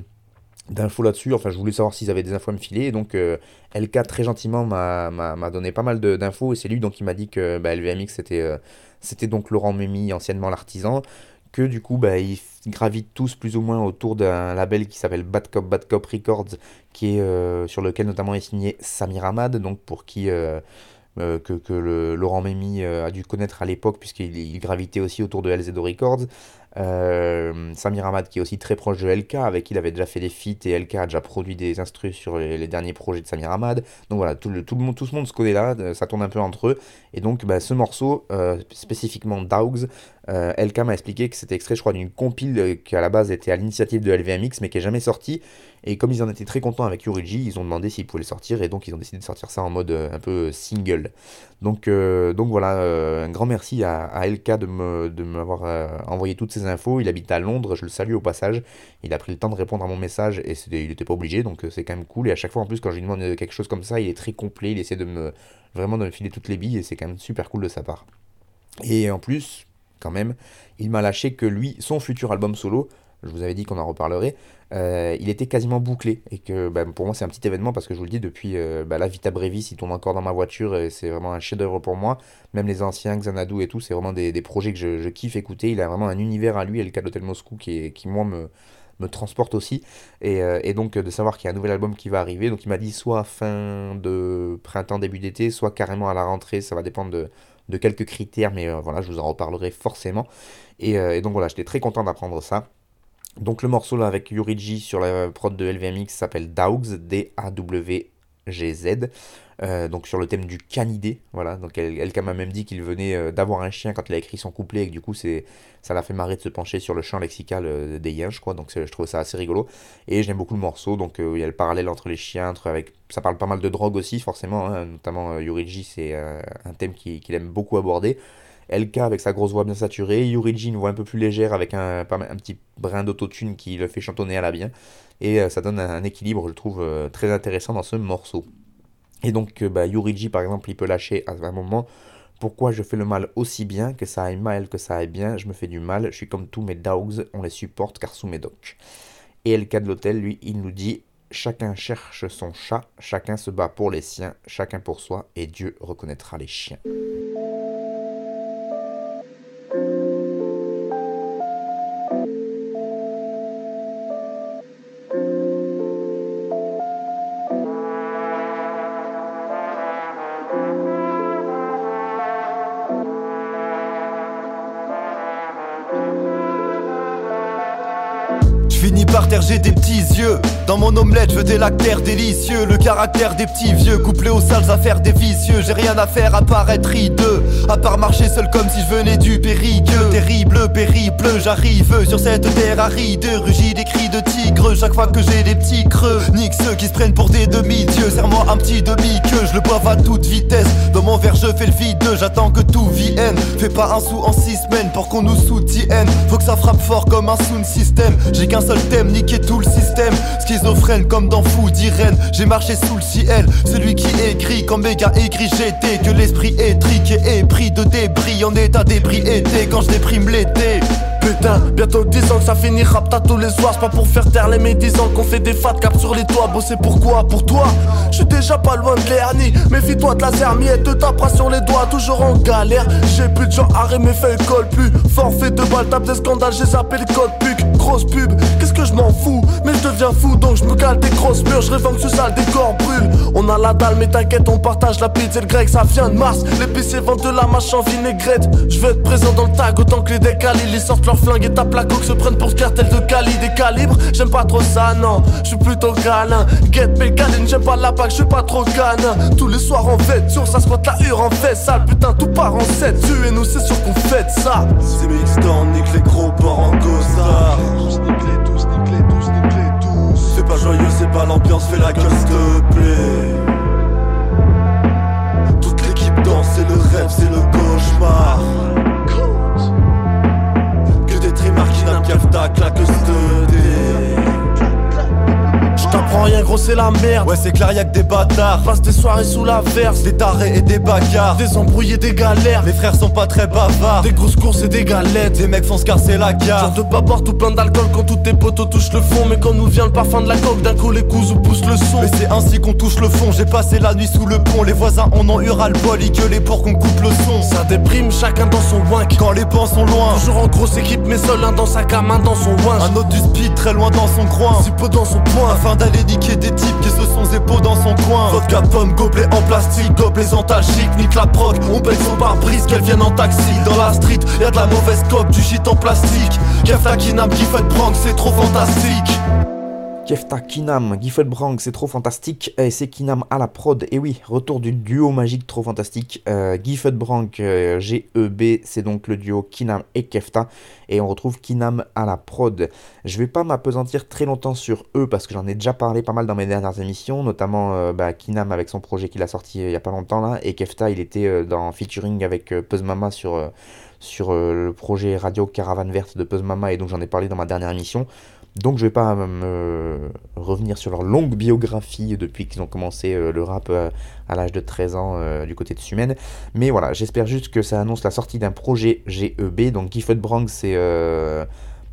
d'infos là-dessus, enfin je voulais savoir s'ils avaient des infos à me filer, donc euh, LK très gentiment m'a, donné pas mal d'infos, et c'est lui donc qui m'a dit que bah, LVMX c'était, euh, c'était donc Laurent Mémy, anciennement l'artisan, que du coup bah, ils gravitent tous plus ou moins autour d'un label qui s'appelle Bad Cop Bad Cop Records, qui est euh, sur lequel notamment est signé Samir Ahmad, donc pour qui que, que le, Laurent Mémy a dû connaître à l'époque puisqu'il il gravitait aussi autour de LZO Records. Euh, Samir Ahmad qui est aussi très proche de LK, avec qui il avait déjà fait des feats et LK a déjà produit des instrus sur les, derniers projets de Samir Ahmad. Donc voilà, tout, le, monde, tout ce monde se connaît là, euh, ça tourne un peu entre eux. Et donc bah, ce morceau, euh, spécifiquement Dogs, euh, LK m'a expliqué que c'était extrait, je crois, d'une compile qui à la base était à l'initiative de LVMX, mais qui est jamais sortie. Et comme ils en étaient très contents avec Yuriji, ils ont demandé s'ils pouvaient le sortir, et donc ils ont décidé de sortir ça en mode euh, un peu single. Donc, euh, voilà, euh, un grand merci à, LK de m'avoir euh, envoyé toutes ces infos. Il habite à Londres, je le salue au passage. Il a pris le temps de répondre à mon message, et il n'était pas obligé, donc euh, c'est quand même cool. Et à chaque fois, en plus, quand je lui demande euh, quelque chose comme ça, il est très complet, il essaie de me vraiment de me filer toutes les billes, et c'est quand même super cool de sa part. Et en plus, quand même, il m'a lâché que lui, son futur album solo, je vous avais dit qu'on en reparlerait, euh, il était quasiment bouclé. Et que bah, pour moi, c'est un petit événement parce que je vous le dis, depuis euh, bah, la Vita Brevis, il tourne encore dans ma voiture et c'est vraiment un chef-d'œuvre pour moi. Même les anciens, Xanadu et tout, c'est vraiment des, projets que je, kiffe écouter. Il a vraiment un univers à lui et le cas d'Hôtel Moscou qui, moi, me, transporte aussi. Et, euh, donc, euh, de savoir qu'il y a un nouvel album qui va arriver. Donc, il m'a dit soit fin de printemps, début d'été, soit carrément à la rentrée. Ça va dépendre de quelques critères, mais euh, voilà, je vous en reparlerai forcément. Euh, et donc voilà, j'étais très content d'apprendre ça. Donc le morceau là avec Yuriji sur la prod de LVMX s'appelle Dogs, D-A-W-G-Z. Euh, donc sur le thème du canidé, voilà. Donc elle, elle m'a même dit qu'il venait euh, d'avoir un chien quand il a écrit son couplet et que du coup ça l'a fait marrer de se pencher sur le champ lexical euh, des yinches, quoi. Donc c'est- je trouve ça assez rigolo. Et j'aime beaucoup le morceau, donc il y a le parallèle entre les chiens, avec, ça parle pas mal de drogue aussi forcément, hein, notamment euh, Yuriji c'est un thème qui- qu'il aime beaucoup aborder. LK avec sa grosse voix bien saturée, Yuriji une voix un peu plus légère avec un, petit brin d'autotune qui le fait chantonner à la bien. Et euh, ça donne un, équilibre, je trouve, euh, très intéressant dans ce morceau. Et donc, euh, bah, Yuriji, par exemple, il peut lâcher à un moment pourquoi je fais le mal aussi bien, que ça aille mal, que ça aille bien, je me fais du mal, je suis comme tous mes dogs, on les supporte car sous mes docs. Et LK de l'hôtel, lui, il nous dit chacun cherche son chat, chacun se bat pour les siens, chacun pour soi, et Dieu reconnaîtra les chiens. Des petits yeux. Dans mon omelette, je veux des lactaires délicieux. Le caractère des petits vieux, couplé aux sales affaires des vicieux. J'ai rien à faire à part être hideux. À part marcher seul comme si je venais du périgueux. Terrible périple, j'arrive sur cette terre aride. Rugis des cris de tigre chaque fois que j'ai des petits creux. Nique ceux qui se prennent pour des demi-dieux. Serre-moi un petit demi-queue, je le boive à toute vitesse. Dans mon verre, je fais le vide, j'attends que tout vienne. Fais pas un sou en six semaines pour qu'on nous soutienne. Faut que ça frappe fort comme un sound system. J'ai qu'un seul thème, niquer tout le système. Schizophrène comme dans Fou. J'ai marché sous le ciel, celui qui écrit quand méga écrit j'étais. Que l'esprit est triqué et pris de débris en état d'ébriété quand je déprime l'été. Putain, bientôt 10 ans que ça finira t'as tous les soirs. C'est pas pour faire taire les médisants qu'on fait des fat caps sur les toits. Bosser pourquoi? Pour toi? Je suis déjà pas loin de l'hernie. Méfie-toi de la zermiette, te tapera sur les doigts, toujours en galère. J'ai plus de gens arrêt, mes faits collent plus. Forfait de balles, tape des scandales, j'ai zappé le code puc. Grosse pub, qu'est-ce que je m'en fous? Mais je deviens fou donc je me cale des grosses murs. Je rêve que ce sale décor brûle. On a la dalle, mais t'inquiète, on partage la pizza et le grec, ça vient de Mars. L'épicier vend de la mâche en vinaigrette. Je veux être présent dans le tag autant que les décalés. Ils sortent leur flingue et tapent la coque, se prennent pour ce cartel de Cali. Des calibres, j'aime pas trop ça, non. Je suis plutôt câlin. Get Pécaline, j'aime pas la pack, je suis pas trop canin. Tous les soirs en fête, sur ça squatte la hure en fait sale. Putain, tout part en 7. Tuez-nous, c'est sûr qu'on fête ça. C'est mixtant, nique les gros porcs en costard. Tous nique les tous, nique les tous, nique les tous. C'est pas joyeux, c'est pas l'ambiance, fais la gueule, s'il te plaît. c'est le rêve, c'est le cauchemar. Que des trimards qui n'aiment qu'à claque T'apprends rien gros c'est la merde. Ouais c'est clair y'a que des bâtards. Passe des soirées sous la verse. Des tarés et des bagarres. Des embrouillés, des galères. Les frères sont pas très bavards. Des grosses courses et des galettes. Des mecs font se casser la gare. Genre de pas boire tout plein d'alcool quand tous tes potos touchent le fond. Mais quand nous vient le parfum de la coque d'un coup les ou poussent le son. Mais c'est ainsi qu'on touche le fond. J'ai passé la nuit sous le pont. Les voisins en ont eu ras le bol Ils gueulaient pour qu'on coupe le son. Ça déprime chacun dans son wank Quand les bancs sont loin. Toujours en grosse équipe mais seul un dans sa cam un dans son winch Un autre du speed très loin dans son coin. Si peu dans son point. Afin d'aller niquer des types qui se sont épaules dans son coin. Vodka pomme, gobelet en plastique, gobelet antalgiques, nique la prod. On paye son pare-brise, qu'elle vienne en taxi. Dans la street, y'a de la mauvaise coque, du shit en plastique. Kefta Kinam qui fait prank, c'est trop fantastique Kefta Kinam, Gifford Brank, c'est trop fantastique, et c'est Kinam à la prod, et oui, retour du duo magique trop fantastique, euh, Brank, euh, GEB, c'est donc le duo Kinam et Kefta, et on retrouve Kinam à la prod. Je vais pas m'apesantir très longtemps sur eux, parce que j'en ai déjà parlé pas mal dans mes dernières émissions, notamment euh, bah, Kinam avec son projet qu'il a sorti euh, il y a pas longtemps là, et Kefta il était dans featuring avec euh, Mama sur, sur le projet Radio Caravane Verte de Puzz Mama, et donc j'en ai parlé dans ma dernière émission. Donc je vais pas revenir sur leur longue biographie depuis qu'ils ont commencé euh, le rap euh, à l'âge de 13 ans euh, du côté de Sumen. Mais voilà, j'espère juste que ça annonce la sortie d'un projet GEB. Donc Gifford Brank, c'est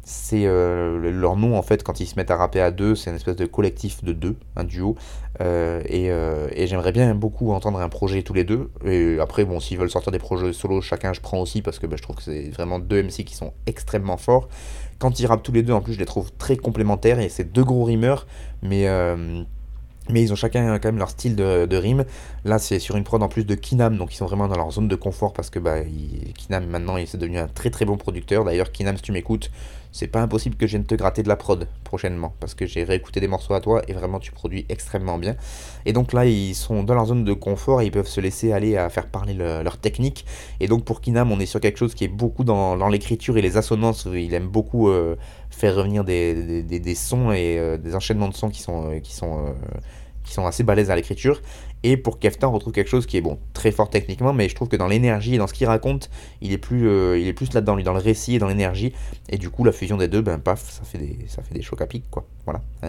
c'est le- leur nom en fait quand ils se mettent à rapper à deux. C'est une espèce de collectif de deux, un duo. Et et j'aimerais bien beaucoup entendre un projet tous les deux. Et après, bon, s'ils veulent sortir des projets solo, chacun je prends aussi parce que bah, je trouve que c'est vraiment deux MC qui sont extrêmement forts. Quand ils rappent tous les deux, en plus, je les trouve très complémentaires et c'est deux gros rimeurs, mais, euh, mais ils ont chacun quand même leur style de, rime. Là, c'est sur une prod en plus de Kinam, donc ils sont vraiment dans leur zone de confort parce que bah, Kinam maintenant, il s'est devenu un très très bon producteur. D'ailleurs, Kinam, si tu m'écoutes, c'est pas impossible que je vienne te gratter de la prod prochainement parce que j'ai réécouté des morceaux à toi et vraiment tu produis extrêmement bien. Et donc là, ils sont dans leur zone de confort et ils peuvent se laisser aller à faire parler le- leur technique. Et donc pour Kinam, on est sur quelque chose qui est beaucoup dans, l'écriture et les assonances. Il aime beaucoup euh, faire revenir des, sons et euh, des enchaînements de sons qui sont, qui sont, euh, qui sont assez balèzes à l'écriture. Et pour Kefta, on retrouve quelque chose qui est bon, très fort techniquement, mais je trouve que dans l'énergie et dans ce qu'il raconte, il est plus, euh, il est plus là-dedans, lui, dans le récit et dans l'énergie. Et du coup, la fusion des deux, ben paf, ça fait des, ça fait des chocs à pic, quoi. Voilà. hein.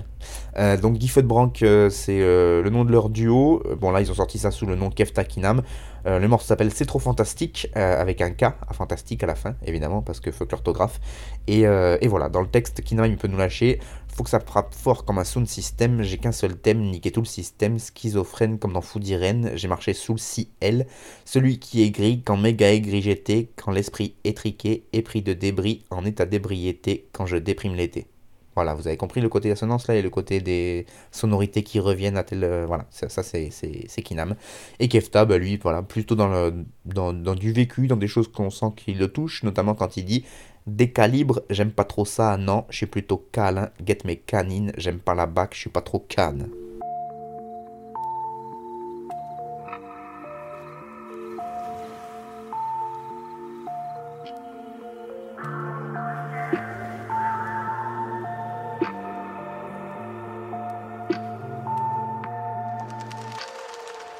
Euh, donc Gifford Brank, euh, c'est le nom de leur duo. Bon là, ils ont sorti ça sous le nom Kefta Kinam. Le morceau s'appelle C'est trop fantastique, avec un K à fantastique à la fin, évidemment, parce que fuck l'orthographe. Et, et voilà, dans le texte, Kinam, il peut nous lâcher. Faut que ça frappe fort comme un sound system. J'ai qu'un seul thème, niquer tout le système. Schizophrène comme dans Food Irene. J'ai marché sous le ciel. Celui qui est gris quand méga aigri j'étais. Quand l'esprit étriqué, épris de débris, en état d'ébriété. Quand je déprime l'été. Voilà, vous avez compris le côté assonance là et le côté des sonorités qui reviennent à tel. euh, voilà, ça, ça, c'est, c'est, Kinam. Et Kefta, bah, lui, voilà, plutôt dans, le, dans, dans du vécu, dans des choses qu'on sent qu'il le touche, notamment quand il dit Des calibres, j'aime pas trop ça, non, je suis plutôt câlin, get mes canines, j'aime pas la bac, je suis pas trop canne.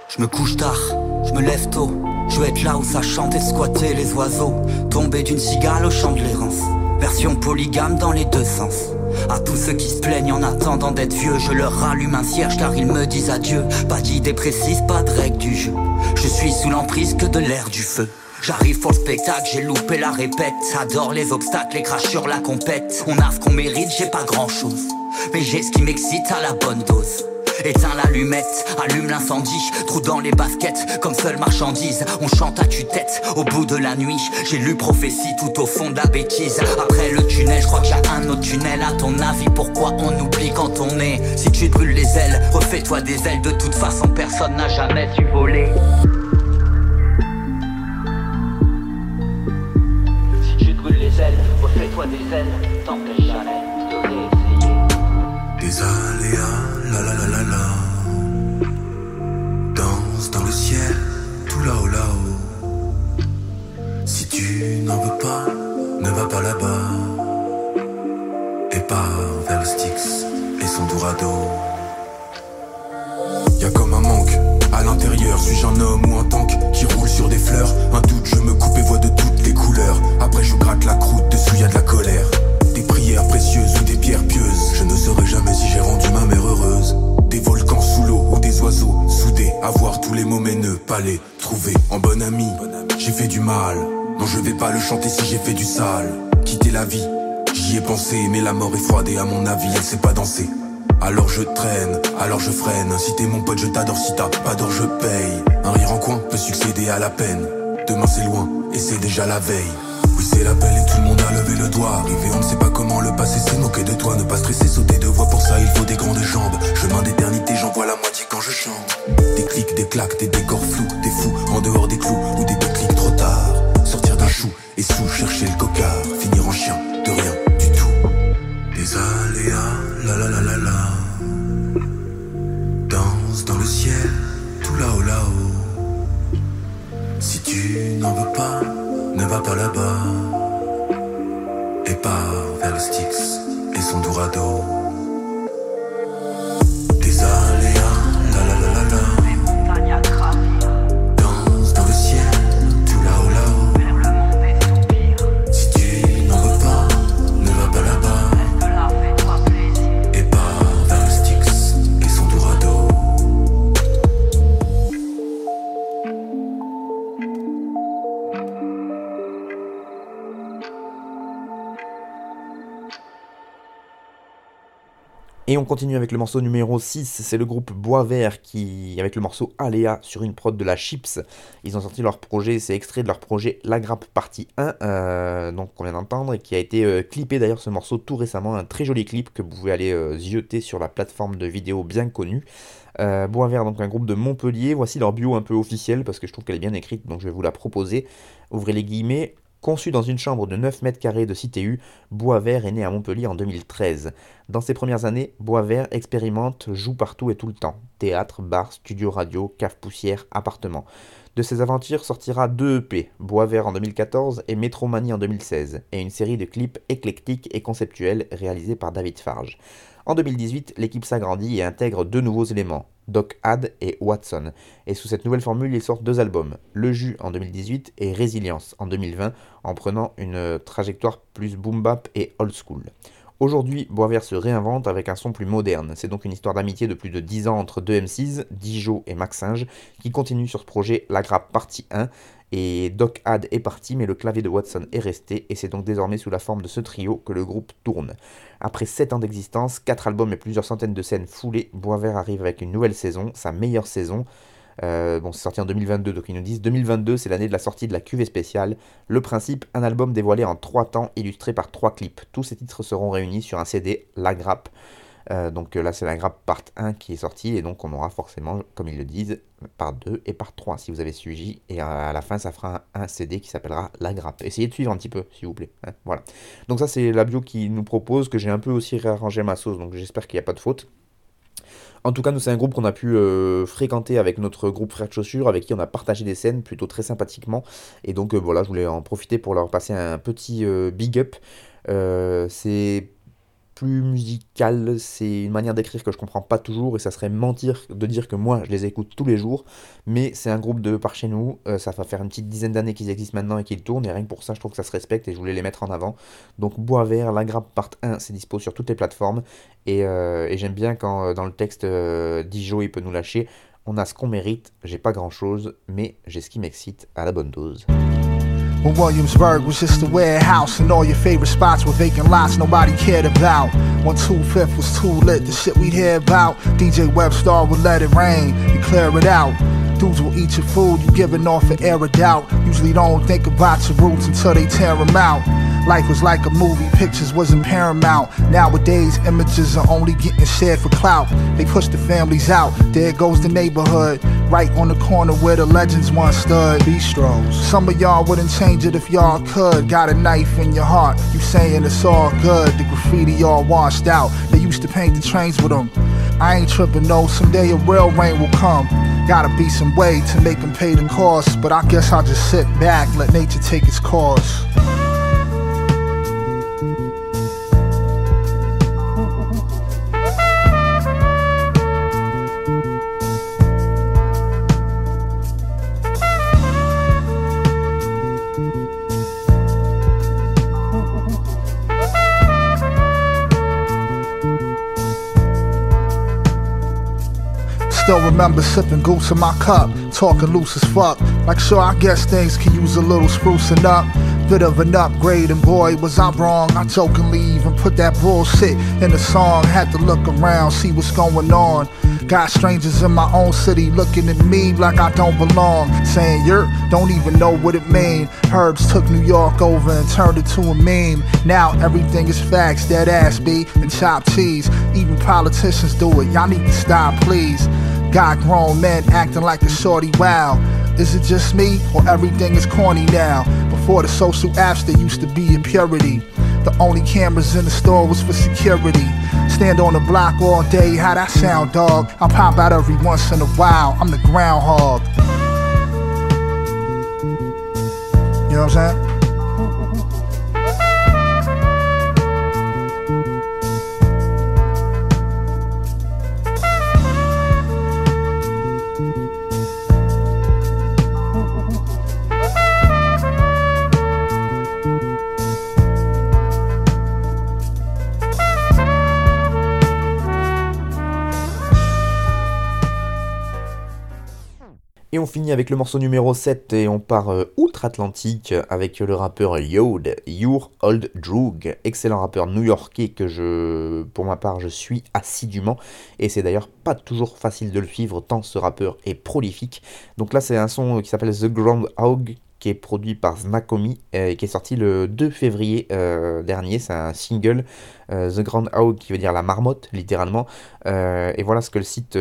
Je me couche tard, je me lève tôt. Je veux être là où ça chante et squatter les oiseaux. Tomber d'une cigale au champ de l'errance. Version polygame dans les deux sens. À tous ceux qui se plaignent en attendant d'être vieux, je leur rallume un cierge car ils me disent adieu. Pas d'idée précise, pas de règle du jeu. Je suis sous l'emprise que de l'air du feu. J'arrive pour le spectacle, j'ai loupé la répète. Adore les obstacles, les crash sur la compète. On a ce qu'on mérite, j'ai pas grand chose. Mais j'ai ce qui m'excite à la bonne dose. Éteins l'allumette, allume l'incendie, trou dans les baskets, comme seule marchandise. On chante à tue-tête, au bout de la nuit. J'ai lu prophétie tout au fond de la bêtise. Après le tunnel, je crois qu'il y a un autre tunnel. À ton avis, pourquoi on oublie quand on est? Si tu te brûles les ailes, refais-toi des ailes. De toute façon, personne n'a jamais su voler. Si tu te brûles les ailes, refais-toi des ailes. T'empêche jamais de. Des aléas, Danse dans le ciel, tout là-haut là-haut. Si tu n'en veux pas, ne va pas là-bas. Et pas vers le Styx et son Dorado. Y'a comme un manque à l'intérieur, suis-je un homme ou un tank qui roule sur des fleurs? Un doute, je me coupe et vois de toutes les couleurs. Après, je gratte la croûte, dessus y a de la colère. Des prières précieuses ou des pierres pieuses. Je ne saurais jamais si j'ai rendu ma mère heureuse. Des volcans sous l'eau ou des oiseaux soudés. Avoir tous les mots mais pas les trouver. En bon ami, j'ai fait du mal. Non, je vais pas le chanter si j'ai fait du sale. Quitter la vie, j'y ai pensé, mais la mort est froide et à mon avis, elle sait pas danser. Alors je traîne, alors je freine. Si t'es mon pote, je t'adore. Si t'as pas d'or, je paye. Un rire en coin peut succéder à la peine. Demain c'est loin et c'est déjà la veille. Oui, c'est l'appel et tout le monde a levé le doigt. Arrivé, on ne sait pas comment le passer, c'est moquer de toi. Ne pas stresser, sauter de voix, pour ça il faut des grandes jambes. Chemin d'éternité, j'en vois la moitié quand je chante. Des clics, des claques, des décors flous, des fous en dehors des clous ou des déclics trop tard. Sortir d'un chou et sous, chercher le cocard. Finir en chien, de rien du tout. Des aléas, la la la la la. Danse dans le ciel, tout là-haut là-haut. Si tu n'en veux pas, va pas là-bas. Et pars vers le Styx et son Dorado. Des Et on continue avec le morceau numéro 6, c'est le groupe Bois Vert qui, avec le morceau Aléa sur une prod de la Chips, ils ont sorti leur projet, c'est extrait de leur projet La Grappe partie 1, euh, donc qu'on vient d'entendre, et qui a été euh, clippé d'ailleurs ce morceau tout récemment, un très joli clip que vous pouvez aller euh, zioter sur la plateforme de vidéo bien connue. Euh, Bois Vert, donc un groupe de Montpellier, voici leur bio un peu officielle parce que je trouve qu'elle est bien écrite, donc je vais vous la proposer. Ouvrez les guillemets. Conçu dans une chambre de 9 mètres carrés de CTU, Boisvert est né à Montpellier en 2013. Dans ses premières années, Boisvert expérimente, joue partout et tout le temps. Théâtre, bar, studio radio, cave poussière, appartement. De ses aventures sortira deux EP, Boisvert en 2014 et Métromanie en 2016, et une série de clips éclectiques et conceptuels réalisés par David Farge. En 2018, l'équipe s'agrandit et intègre deux nouveaux éléments, Doc Had et Watson. Et sous cette nouvelle formule, ils sortent deux albums, Le Jus en 2018 et Résilience en 2020, en prenant une trajectoire plus boom bap et old school. Aujourd'hui, Boisvert se réinvente avec un son plus moderne. C'est donc une histoire d'amitié de plus de 10 ans entre deux M6, Dijo et Maxinge, qui continue sur ce projet La Grappe partie 1. Et Doc Had est parti, mais le clavier de Watson est resté, et c'est donc désormais sous la forme de ce trio que le groupe tourne. Après 7 ans d'existence, 4 albums et plusieurs centaines de scènes foulées, Boisvert arrive avec une nouvelle saison, sa meilleure saison. Euh, bon, c'est sorti en 2022, donc ils nous disent 2022, c'est l'année de la sortie de la cuvée spéciale. Le principe, un album dévoilé en 3 temps, illustré par 3 clips. Tous ces titres seront réunis sur un CD, La Grappe. Euh, donc là, c'est la grappe part 1 qui est sortie, et donc on aura forcément, comme ils le disent, part 2 et part 3 si vous avez suivi. Et à la fin, ça fera un, CD qui s'appellera La Grappe. Essayez de suivre un petit peu, s'il vous plaît. hein, voilà. Donc ça, c'est la bio qui nous propose, que j'ai un peu aussi réarrangé ma sauce, donc j'espère qu'il n'y a pas de faute. En tout cas, nous, c'est un groupe qu'on a pu euh, fréquenter avec notre groupe Frères de Chaussures, avec qui on a partagé des scènes plutôt très sympathiquement. Et donc, euh, voilà, je voulais en profiter pour leur passer un petit euh, big up. Euh, c'est plus musical, c'est une manière d'écrire que je comprends pas toujours, et ça serait mentir de dire que moi, je les écoute tous les jours. Mais c'est un groupe de par chez nous, euh, ça va faire une petite dizaine d'années qu'ils existent maintenant et qu'ils tournent, et rien que pour ça, je trouve que ça se respecte, et je voulais les mettre en avant. Donc, Bois Vert, La Grappe part 1, c'est dispo sur toutes les plateformes. Et, euh, j'aime bien quand euh, dans le texte euh, Dijo il peut nous lâcher. On a ce qu'on mérite, j'ai pas grand chose, mais j'ai ce qui m'excite à la bonne dose. When Williamsburg was just a warehouse and all your favorite spots were vacant lots nobody cared about. When 2 was too lit, the shit we'd hear about. DJ Webstar would let it rain and clear it out. Dudes will eat your food, you giving off an air of doubt. Usually don't think about your roots until they tear them out. Life was like a movie, pictures wasn't paramount. Nowadays, images are only getting shared for clout. They push the families out, there goes the neighborhood. Right on the corner where the legends once stood. Bistros. Some of y'all wouldn't change it if y'all could. Got a knife in your heart, you saying it's all good. The graffiti all washed out. They used to paint the trains with them. I ain't tripping, no, someday a real rain will come. Gotta be some way to make them pay the cost. But I guess I'll just sit back, let nature take its course. Still remember sipping goose in my cup, talking loose as fuck. Like, sure, I guess things can use a little sprucing up. Bit of an upgrade, and boy, was I wrong. I jokingly even put that bullshit in the song. Had to look around, see what's going on. Got strangers in my own city looking at me like I don't belong. Saying you're don't even know what it mean. Herbs took New York over and turned it to a meme. Now everything is facts, dead ass B, and chopped cheese. Even politicians do it. Y'all need to stop, please. Got grown men acting like the shorty wow. Is it just me or everything is corny now? Before the social apps, there used to be impurity. The only cameras in the store was for security. Stand on the block all day, how that sound, dog? I pop out every once in a while, I'm the groundhog. You know what I'm saying? Finit avec le morceau numéro 7 et on part euh, outre-Atlantique avec le rappeur Yod, Your Old Drug, excellent rappeur new-yorkais que je, pour ma part, je suis assidûment. Et c'est d'ailleurs pas toujours facile de le suivre tant ce rappeur est prolifique. Donc là, c'est un son qui s'appelle The Groundhog qui est produit par Znakomi euh, et qui est sorti le 2 février euh, dernier. C'est un single, euh, The Grand Hog, qui veut dire la marmotte, littéralement. et voilà ce que le site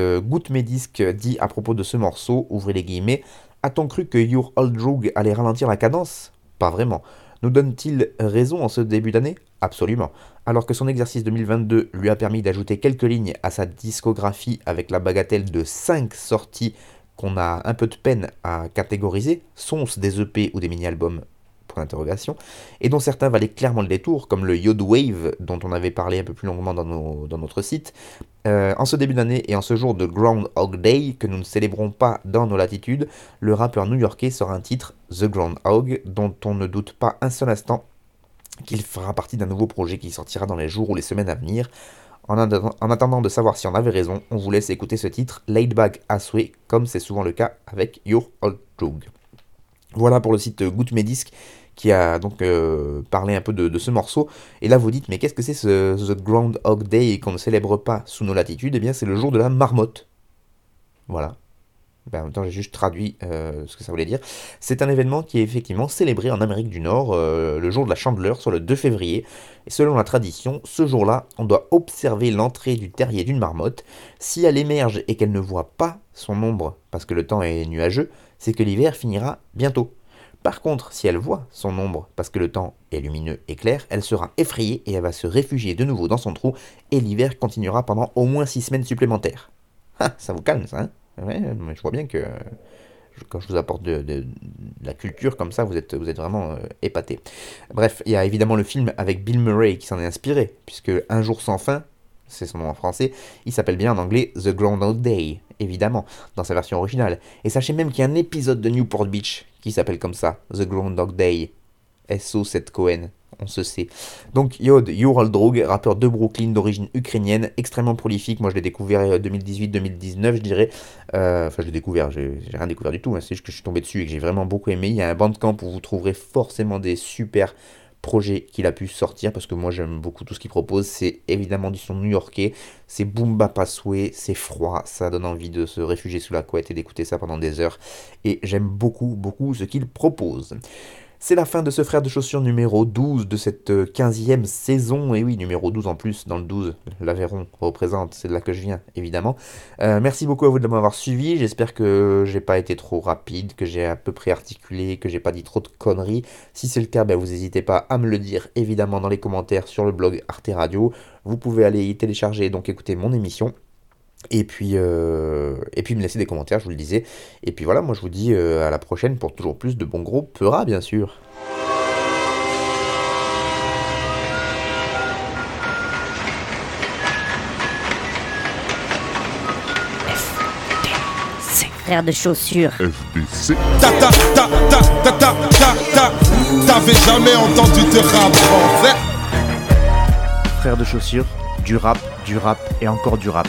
Medisc dit à propos de ce morceau. Ouvrez les guillemets. A-t-on cru que Your Old Drug allait ralentir la cadence? Pas vraiment. Nous donne-t-il raison en ce début d'année? Absolument. Alors que son exercice 2022 lui a permis d'ajouter quelques lignes à sa discographie avec la bagatelle de 5 sorties qu'on a un peu de peine à catégoriser, sont-ce des EP ou des mini-albums et dont certains valaient clairement le détour, comme le Yod Wave, dont on avait parlé un peu plus longuement dans, notre site. Euh, en ce début d'année et en ce jour de Groundhog Day, que nous ne célébrons pas dans nos latitudes, le rappeur new-yorkais sort un titre, The Groundhog, dont on ne doute pas un seul instant qu'il fera partie d'un nouveau projet qui sortira dans les jours ou les semaines à venir, en, attendant de savoir si on avait raison, on vous laisse écouter ce titre Laid Back à souhait, comme c'est souvent le cas avec Your Old Drug. Voilà pour le site Medisc qui a donc euh, parlé un peu de, ce morceau. Et là vous dites, mais qu'est-ce que c'est ce The Groundhog Day qu'on ne célèbre pas sous nos latitudes? Eh bien c'est le jour de la marmotte. Voilà, ben, en même temps, j'ai juste traduit euh, ce que ça voulait dire. C'est un événement qui est effectivement célébré en Amérique du Nord euh, le jour de la Chandeleur, sur le 2 février. Et selon la tradition, ce jour-là, on doit observer l'entrée du terrier d'une marmotte. Si elle émerge et qu'elle ne voit pas son ombre parce que le temps est nuageux, c'est que l'hiver finira bientôt. Par contre, si elle voit son ombre parce que le temps est lumineux et clair, elle sera effrayée et elle va se réfugier de nouveau dans son trou et l'hiver continuera pendant au moins 6 semaines supplémentaires. Ah, ça vous calme ça, hein? Ouais, mais je vois bien que quand je vous apporte de, la culture comme ça, vous êtes, vraiment euh, épaté. Bref, il y a évidemment le film avec Bill Murray qui s'en est inspiré, puisque Un jour sans fin, c'est son nom en français, il s'appelle bien en anglais The Groundhog Day, évidemment, dans sa version originale. Et sachez même qu'il y a un épisode de Newport Beach qui s'appelle comme ça, The Groundhog Day. SO 7 Cohen on se sait. Donc Yod Drog, rappeur de Brooklyn d'origine ukrainienne, extrêmement prolifique. Moi je l'ai découvert 2018-2019, euh, je dirais. Euh, enfin, je l'ai découvert, j'ai rien découvert du tout. Hein. C'est juste que je suis tombé dessus et que j'ai vraiment beaucoup aimé. Il y a un bandcamp où vous trouverez forcément des super projets qu'il a pu sortir parce que moi j'aime beaucoup tout ce qu'il propose. C'est évidemment du son new-yorkais, c'est boom bap c'est froid, ça donne envie de se réfugier sous la couette et d'écouter ça pendant des heures. Et j'aime beaucoup, beaucoup ce qu'il propose. C'est la fin de ce frère de chaussures numéro 12 de cette 15e euh, saison. Et oui, numéro 12 en plus, dans le 12, l'Aveyron représente, c'est de là que je viens, évidemment. Euh, merci beaucoup à vous de m'avoir suivi. J'espère que j'ai pas été trop rapide, que j'ai à peu près articulé, que j'ai pas dit trop de conneries. Si c'est le cas, ben, vous n'hésitez pas à me le dire, évidemment, dans les commentaires sur le blog Arte Radio. Vous pouvez aller y télécharger et donc écouter mon émission. Et puis, euh, et puis me laisser des commentaires, je vous le disais. Et puis voilà, moi je vous dis euh, à la prochaine pour toujours plus de bons gros Peura, bien sûr. Frère de chaussures. FDC. Ta ta ta ta ta ta ta ta. T'avais jamais entendu de rap français Frère de chaussures, du rap, du rap et encore du rap.